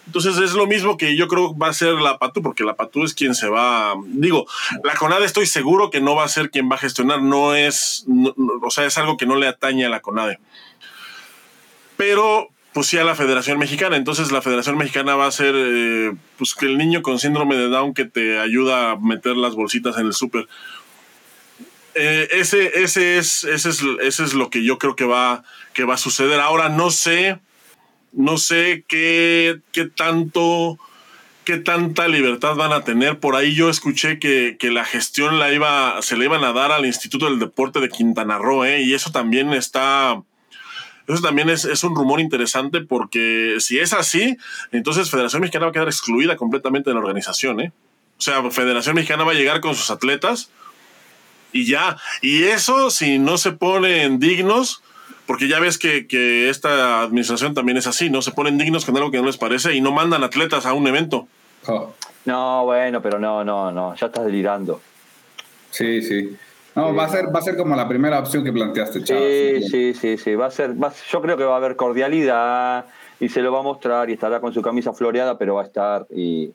D: Entonces es lo mismo que yo creo va a ser la PATU, porque la PATU es quien se va. Digo, la CONADE estoy seguro que no va a ser quien va a gestionar, no es. o sea, es algo que no le atañe a la CONADE. Pero, pues sí a la Federación Mexicana. Entonces la Federación Mexicana va a ser, eh, pues que el niño con síndrome de Down que te ayuda a meter las bolsitas en el súper. Eh, ese, ese, es, ese, es, ese es lo que yo creo que va, que va a suceder. Ahora no sé no sé qué, qué tanto qué tanta libertad van a tener. Por ahí yo escuché que, que la gestión la iba, se le iban a dar al Instituto del Deporte de Quintana Roo, ¿eh? y eso también está. Eso también es, es un rumor interesante porque si es así, entonces Federación Mexicana va a quedar excluida completamente de la organización. ¿eh? O sea, Federación Mexicana va a llegar con sus atletas y ya. Y eso, si no se ponen dignos, porque ya ves que, que esta administración también es así, ¿no? Se ponen dignos con algo que no les parece y no mandan atletas a un evento.
B: No, bueno, pero no, no, no. Ya estás delirando.
A: sí, sí. No, va a ser, va a ser como la primera opción que planteaste, Chava.
B: Sí, sí, sí, sí. Va a ser, va yo creo que va a haber cordialidad y se lo va a mostrar y estará con su camisa floreada, pero va a estar y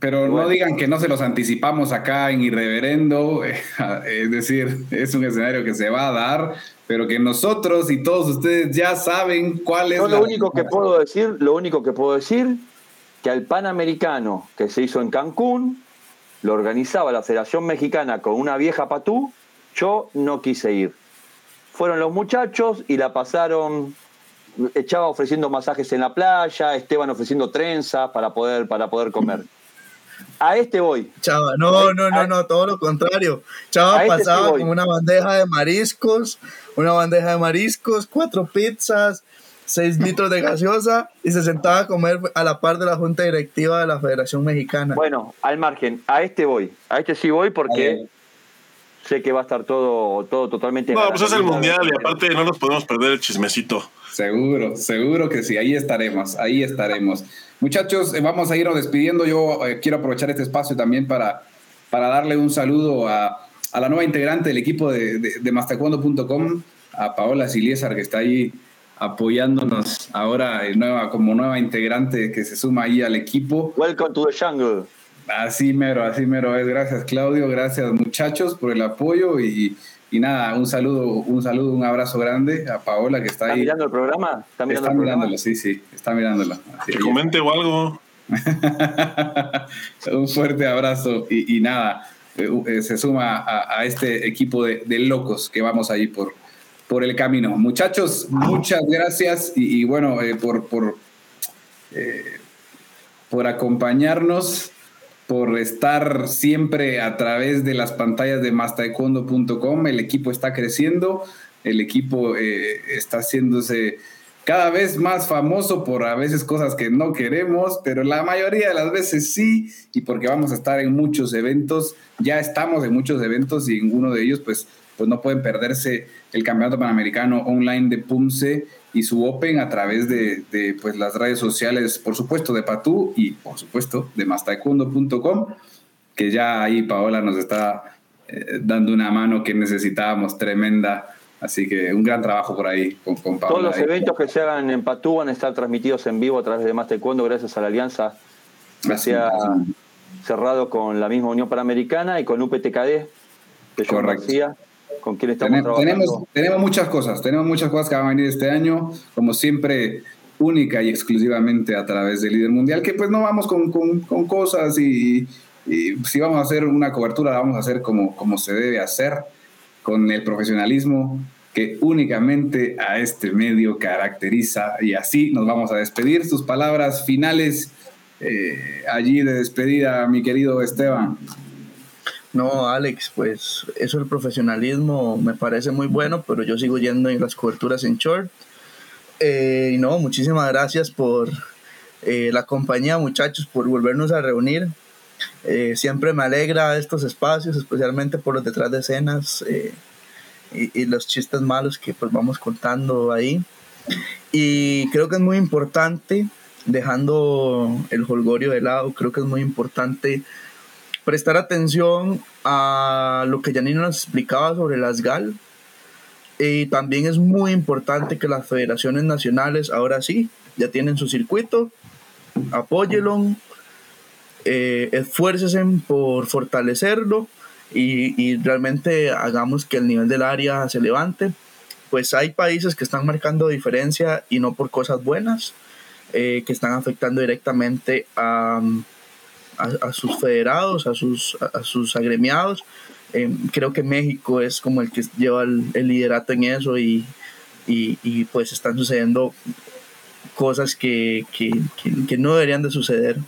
A: Pero no digan que no se los anticipamos acá en Irreverendo, es decir, es un escenario que se va a dar, pero que nosotros y todos ustedes ya saben cuál es
B: Yo
A: la-
B: lo único que puedo decir, lo único que puedo decir, que al Panamericano que se hizo en Cancún, lo organizaba la Federación Mexicana con una vieja patú, yo no quise ir. Fueron los muchachos y la pasaron, Echaba ofreciendo masajes en la playa, Esteban ofreciendo trenzas para poder, para poder comer. A este voy.
C: Chava, no, no, no, no, todo lo contrario. Chava
B: este
C: pasaba con una bandeja de mariscos, una bandeja de mariscos, cuatro pizzas, seis litros de gaseosa y se sentaba a comer a la par de la junta directiva de la Federación Mexicana.
B: Bueno, al margen, a este voy. A este sí voy porque
A: Ahí.
B: sé que va a estar todo, todo totalmente.
D: No, pues es el mundial y aparte no nos podemos perder el chismecito.
A: Seguro, seguro que sí, ahí estaremos, ahí estaremos. Muchachos, eh, vamos a irnos despidiendo. Yo eh, quiero aprovechar este espacio también para, para darle un saludo a, a la nueva integrante del equipo de, de, de mastacuando.com, a Paola Siliesar, que está ahí apoyándonos ahora eh, nueva, como nueva integrante que se suma ahí al equipo.
B: Welcome to the jungle.
A: Así mero, así mero es. Gracias Claudio, gracias muchachos por el apoyo y, y nada, un saludo, un saludo, un abrazo grande a Paola que está,
B: ¿Está
A: ahí.
B: mirando el programa? ¿Está mirando
A: está
B: el programa?
A: mirándolo, sí, sí, está mirándolo. Así
D: Que
A: es.
D: comente o algo.
A: un fuerte abrazo y, y nada, eh, eh, se suma a, a este equipo de, de locos que vamos ahí por, por el camino. Muchachos, muchas gracias y, y bueno, eh, por, por, eh, por acompañarnos, por estar siempre a través de las pantallas de mastaekwondo.com. El equipo está creciendo, el equipo eh, está haciéndose cada vez más famoso por a veces cosas que no queremos, pero la mayoría de las veces sí, y porque vamos a estar en muchos eventos, ya estamos en muchos eventos y en uno de ellos pues, pues no pueden perderse el Campeonato Panamericano Online de PUMSE y su Open a través de, de, pues, las redes sociales, por supuesto, de Patú y por supuesto de mastaekwondo.com, que ya ahí Paola nos está eh, dando una mano que necesitábamos tremenda. Así que un gran trabajo por ahí con, con Paola.
B: Todos los
A: ahí.
B: eventos que se hagan en Patú van a estar transmitidos en vivo a través de Más Taekwondo gracias a la alianza que se ha cerrado con la misma Unión Panamericana y con UPTKD de John
A: Correcto.
B: García, con quien estamos
A: Tenemos,
B: trabajando.
A: tenemos, tenemos muchas cosas, tenemos muchas cosas que van a venir este año, como siempre, única y exclusivamente a través del líder mundial, que pues no vamos con, con, con cosas y, y si vamos a hacer una cobertura, la vamos a hacer como, como se debe hacer, con el profesionalismo que únicamente a este medio caracteriza y así nos vamos a despedir. Sus palabras finales eh, allí de despedida, mi querido Esteban.
C: No, Alex, pues eso el profesionalismo me parece muy bueno, pero yo sigo yendo en las coberturas en short. Eh, no, muchísimas gracias por eh, la compañía, muchachos, por volvernos a reunir. Eh, siempre me alegra estos espacios, especialmente por los detrás de escenas eh, y, y los chistes malos que pues vamos contando ahí. Y creo que es muy importante, dejando el holgorio de lado, creo que es muy importante prestar atención a lo que Janine nos explicaba sobre las GAL. Y también es muy importante que las federaciones nacionales ahora sí ya tienen su circuito, apóyelo, eh, por fortalecerlo y, y realmente hagamos que el nivel del área se levante. Pues hay países que están marcando diferencia y no por cosas buenas, eh, que están afectando directamente a, a, a sus federados, a sus, a sus agremiados. Eh, creo que México es como el que lleva el, liderato en eso y, y, y, pues están sucediendo cosas que, que, que, que no deberían de suceder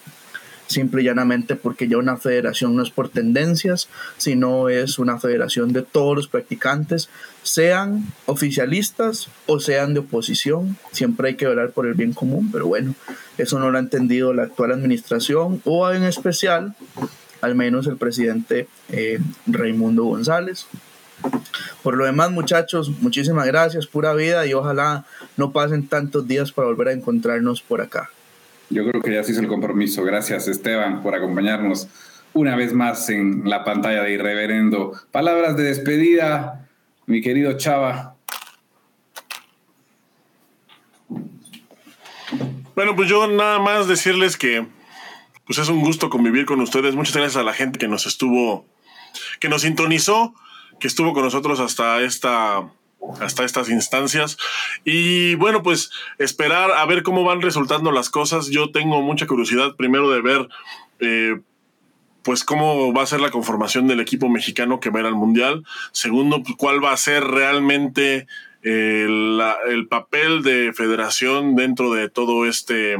C: simple y llanamente porque ya una federación no es por tendencias, sino es una federación de todos los practicantes, sean oficialistas o sean de oposición. Siempre hay que velar por el bien común, pero bueno, eso no lo ha entendido la actual administración o en especial, al menos el presidente eh, Raimundo González. Por lo demás, muchachos, muchísimas gracias, pura vida, y ojalá no pasen tantos días para volver a encontrarnos por acá.
A: Yo creo que ya se hizo el compromiso. Gracias, Esteban, por acompañarnos una vez más en la pantalla de Irreverendo. Palabras de despedida, mi querido Chava.
D: Bueno, pues yo nada más decirles que pues es un gusto convivir con ustedes. Muchas gracias a la gente que nos estuvo, que nos sintonizó, que estuvo con nosotros hasta esta hasta estas instancias. Y bueno, pues esperar a ver cómo van resultando las cosas. Yo tengo mucha curiosidad primero de ver eh, pues cómo va a ser la conformación del equipo mexicano que va a ir al Mundial. Segundo, pues, cuál va a ser realmente eh, el papel de federación dentro de todo este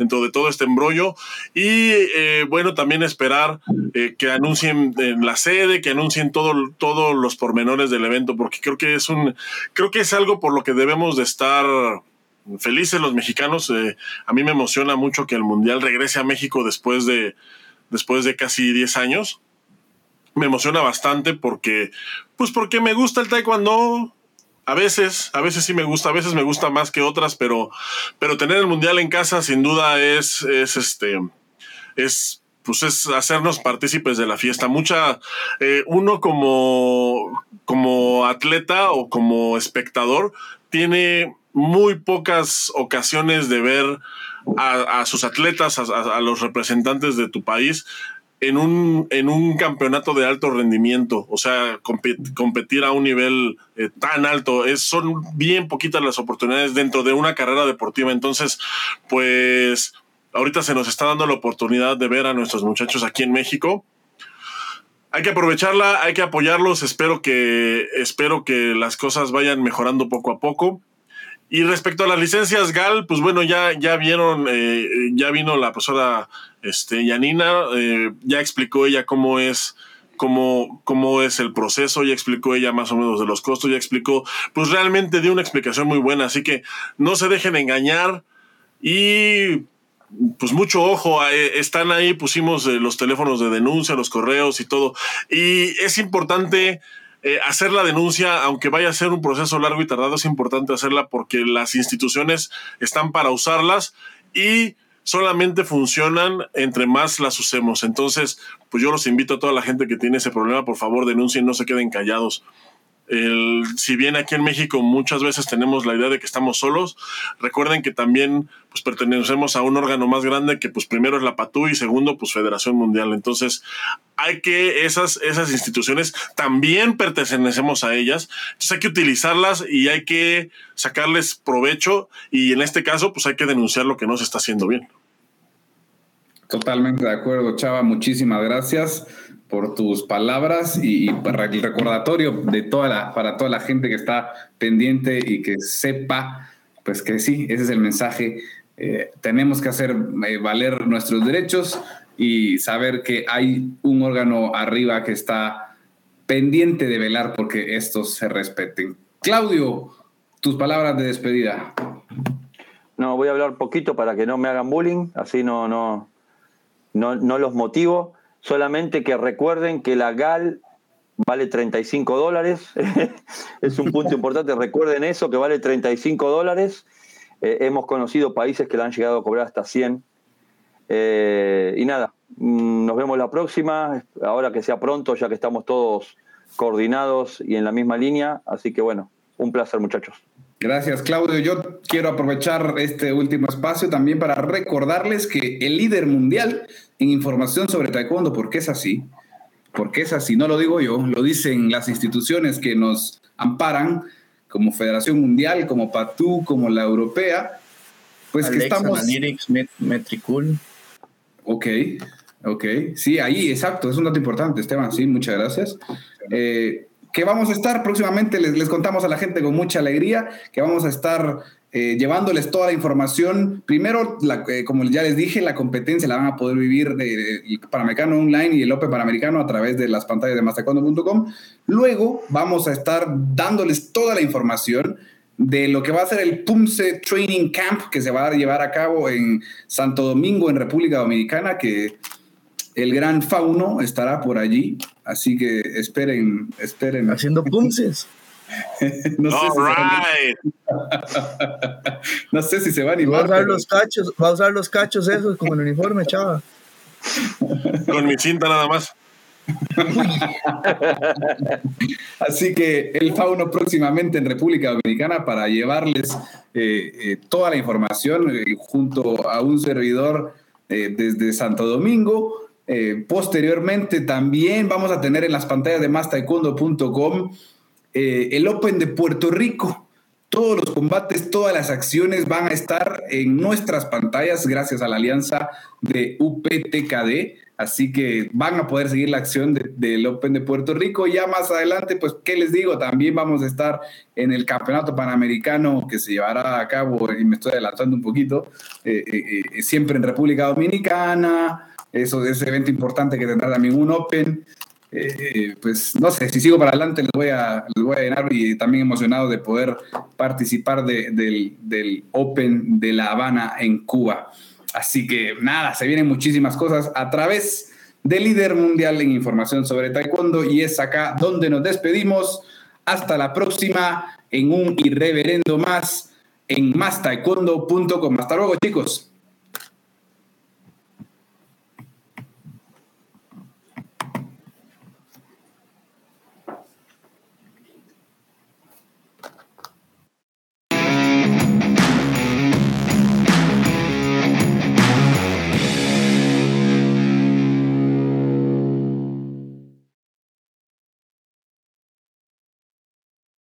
D: dentro de todo este embrollo. Y eh, bueno también esperar eh, que anuncien en la sede que anuncien todo, todos los pormenores del evento porque creo que es un creo que es algo por lo que debemos de estar felices los mexicanos. Eh, a mí me emociona mucho que el mundial regrese a México después de después de casi 10 años. Me emociona bastante porque, pues porque me gusta el taekwondo. A veces, a veces sí me gusta, a veces me gusta más que otras, pero, pero tener el mundial en casa sin duda es, es este, es, pues es hacernos partícipes de la fiesta. Mucha, eh, uno como, como atleta o como espectador tiene muy pocas ocasiones de ver a, sus atletas, a, los representantes de tu país en un, en un campeonato de alto rendimiento, o sea, competir a un nivel eh, tan alto, es, son bien poquitas las oportunidades dentro de una carrera deportiva. Entonces, pues ahorita se nos está dando la oportunidad de ver a nuestros muchachos aquí en México. Hay que aprovecharla, hay que apoyarlos, espero que, espero que las cosas vayan mejorando poco a poco. Y respecto a las licencias GAL, pues bueno, ya, ya vieron, eh, ya vino la profesora este, Yanina, eh, ya explicó ella cómo es, cómo, cómo es el proceso, ya explicó ella más o menos de los costos, ya explicó, pues realmente dio una explicación muy buena, así que no se dejen engañar y pues mucho ojo, eh, están ahí, pusimos los teléfonos de denuncia, los correos y todo, y es importante eh, hacer la denuncia, aunque vaya a ser un proceso largo y tardado, es importante hacerla porque las instituciones están para usarlas y solamente funcionan entre más las usemos. Entonces, pues yo los invito a toda la gente que tiene ese problema, por favor denuncien, no se queden callados si bien aquí en México muchas veces tenemos la idea de que estamos solos, recuerden que también pues, pertenecemos a un órgano más grande que pues primero es la PATU y segundo pues Federación Mundial. Entonces hay que esas, esas instituciones también pertenecemos a ellas, entonces hay que utilizarlas y hay que sacarles provecho y en este caso pues hay que denunciar lo que no se está haciendo bien.
A: Totalmente de acuerdo, Chava, muchísimas gracias por tus palabras y, para el recordatorio de toda la, para toda la gente que está pendiente y que sepa, pues que sí, ese es el mensaje. Eh, tenemos que hacer eh, valer nuestros derechos y saber que hay un órgano arriba que está pendiente de velar porque estos se respeten. Claudio, tus palabras de despedida.
B: No, voy a hablar poquito para que no me hagan bullying, así no, no, no, no los motivo. Solamente que recuerden que la GAL vale 35 dólares. es un punto importante. Recuerden eso, que vale 35 dólares. Eh, hemos conocido países que la han llegado a cobrar hasta 100. Eh, y nada, mm, nos vemos la próxima. Ahora que sea pronto, ya que estamos todos coordinados y en la misma línea. Así que bueno, un placer muchachos.
A: Gracias, Claudio. Yo quiero aprovechar este último espacio también para recordarles que el líder mundial en información sobre taekwondo, porque es así, porque es así, no lo digo yo, lo dicen las instituciones que nos amparan, como Federación Mundial, como PATU, como la Europea, pues que estamos...
C: Analytics, Metricool.
A: Ok, ok, sí, ahí, exacto, es un dato importante, Esteban, sí, muchas gracias. Eh, que vamos a estar próximamente, les, les, contamos a la gente con mucha alegría, que vamos a estar eh, llevándoles toda la información. Primero, eh, como ya les dije, la competencia la van a poder vivir de, el Panamericano Online y el Open Panamericano a través de las pantallas de mastercondo.com. Luego vamos a estar dándoles toda la información de lo que va a ser el PUMSE Training Camp que se va a llevar a cabo en Santo Domingo, en República Dominicana, que el gran fauno estará por allí, así que esperen, esperen.
C: Haciendo punces.
A: no, sé si no sé si se va a animar.
C: Va a usar los cachos, va a usar los cachos esos como el uniforme, chava.
D: Con mi cinta nada más.
A: Así que el fauno próximamente en República Dominicana para llevarles eh, eh, toda la información eh, junto a un servidor desde Santo Domingo eh, posteriormente también vamos a tener en las pantallas de mastaekwondo.com eh, el Open de Puerto Rico. Todos los combates, todas las acciones van a estar en nuestras pantallas gracias a la alianza de UPTKD. Así que van a poder seguir la acción del Open de Puerto Rico. Ya más adelante, pues, ¿qué les digo? También vamos a estar en el Campeonato Panamericano que se llevará a cabo, y me estoy adelantando un poquito, eh, siempre en República Dominicana, eso, ese evento importante que tendrá también un Open. Eh, pues no sé, si sigo para adelante les voy a, les voy a llenar y también emocionado de poder participar del, del Open de La Habana en Cuba. Así que nada, se vienen muchísimas cosas a través de líder mundial en información sobre taekwondo y es acá donde nos despedimos. Hasta la próxima en un irreverendo más en mastaekwondo.com. Hasta luego chicos.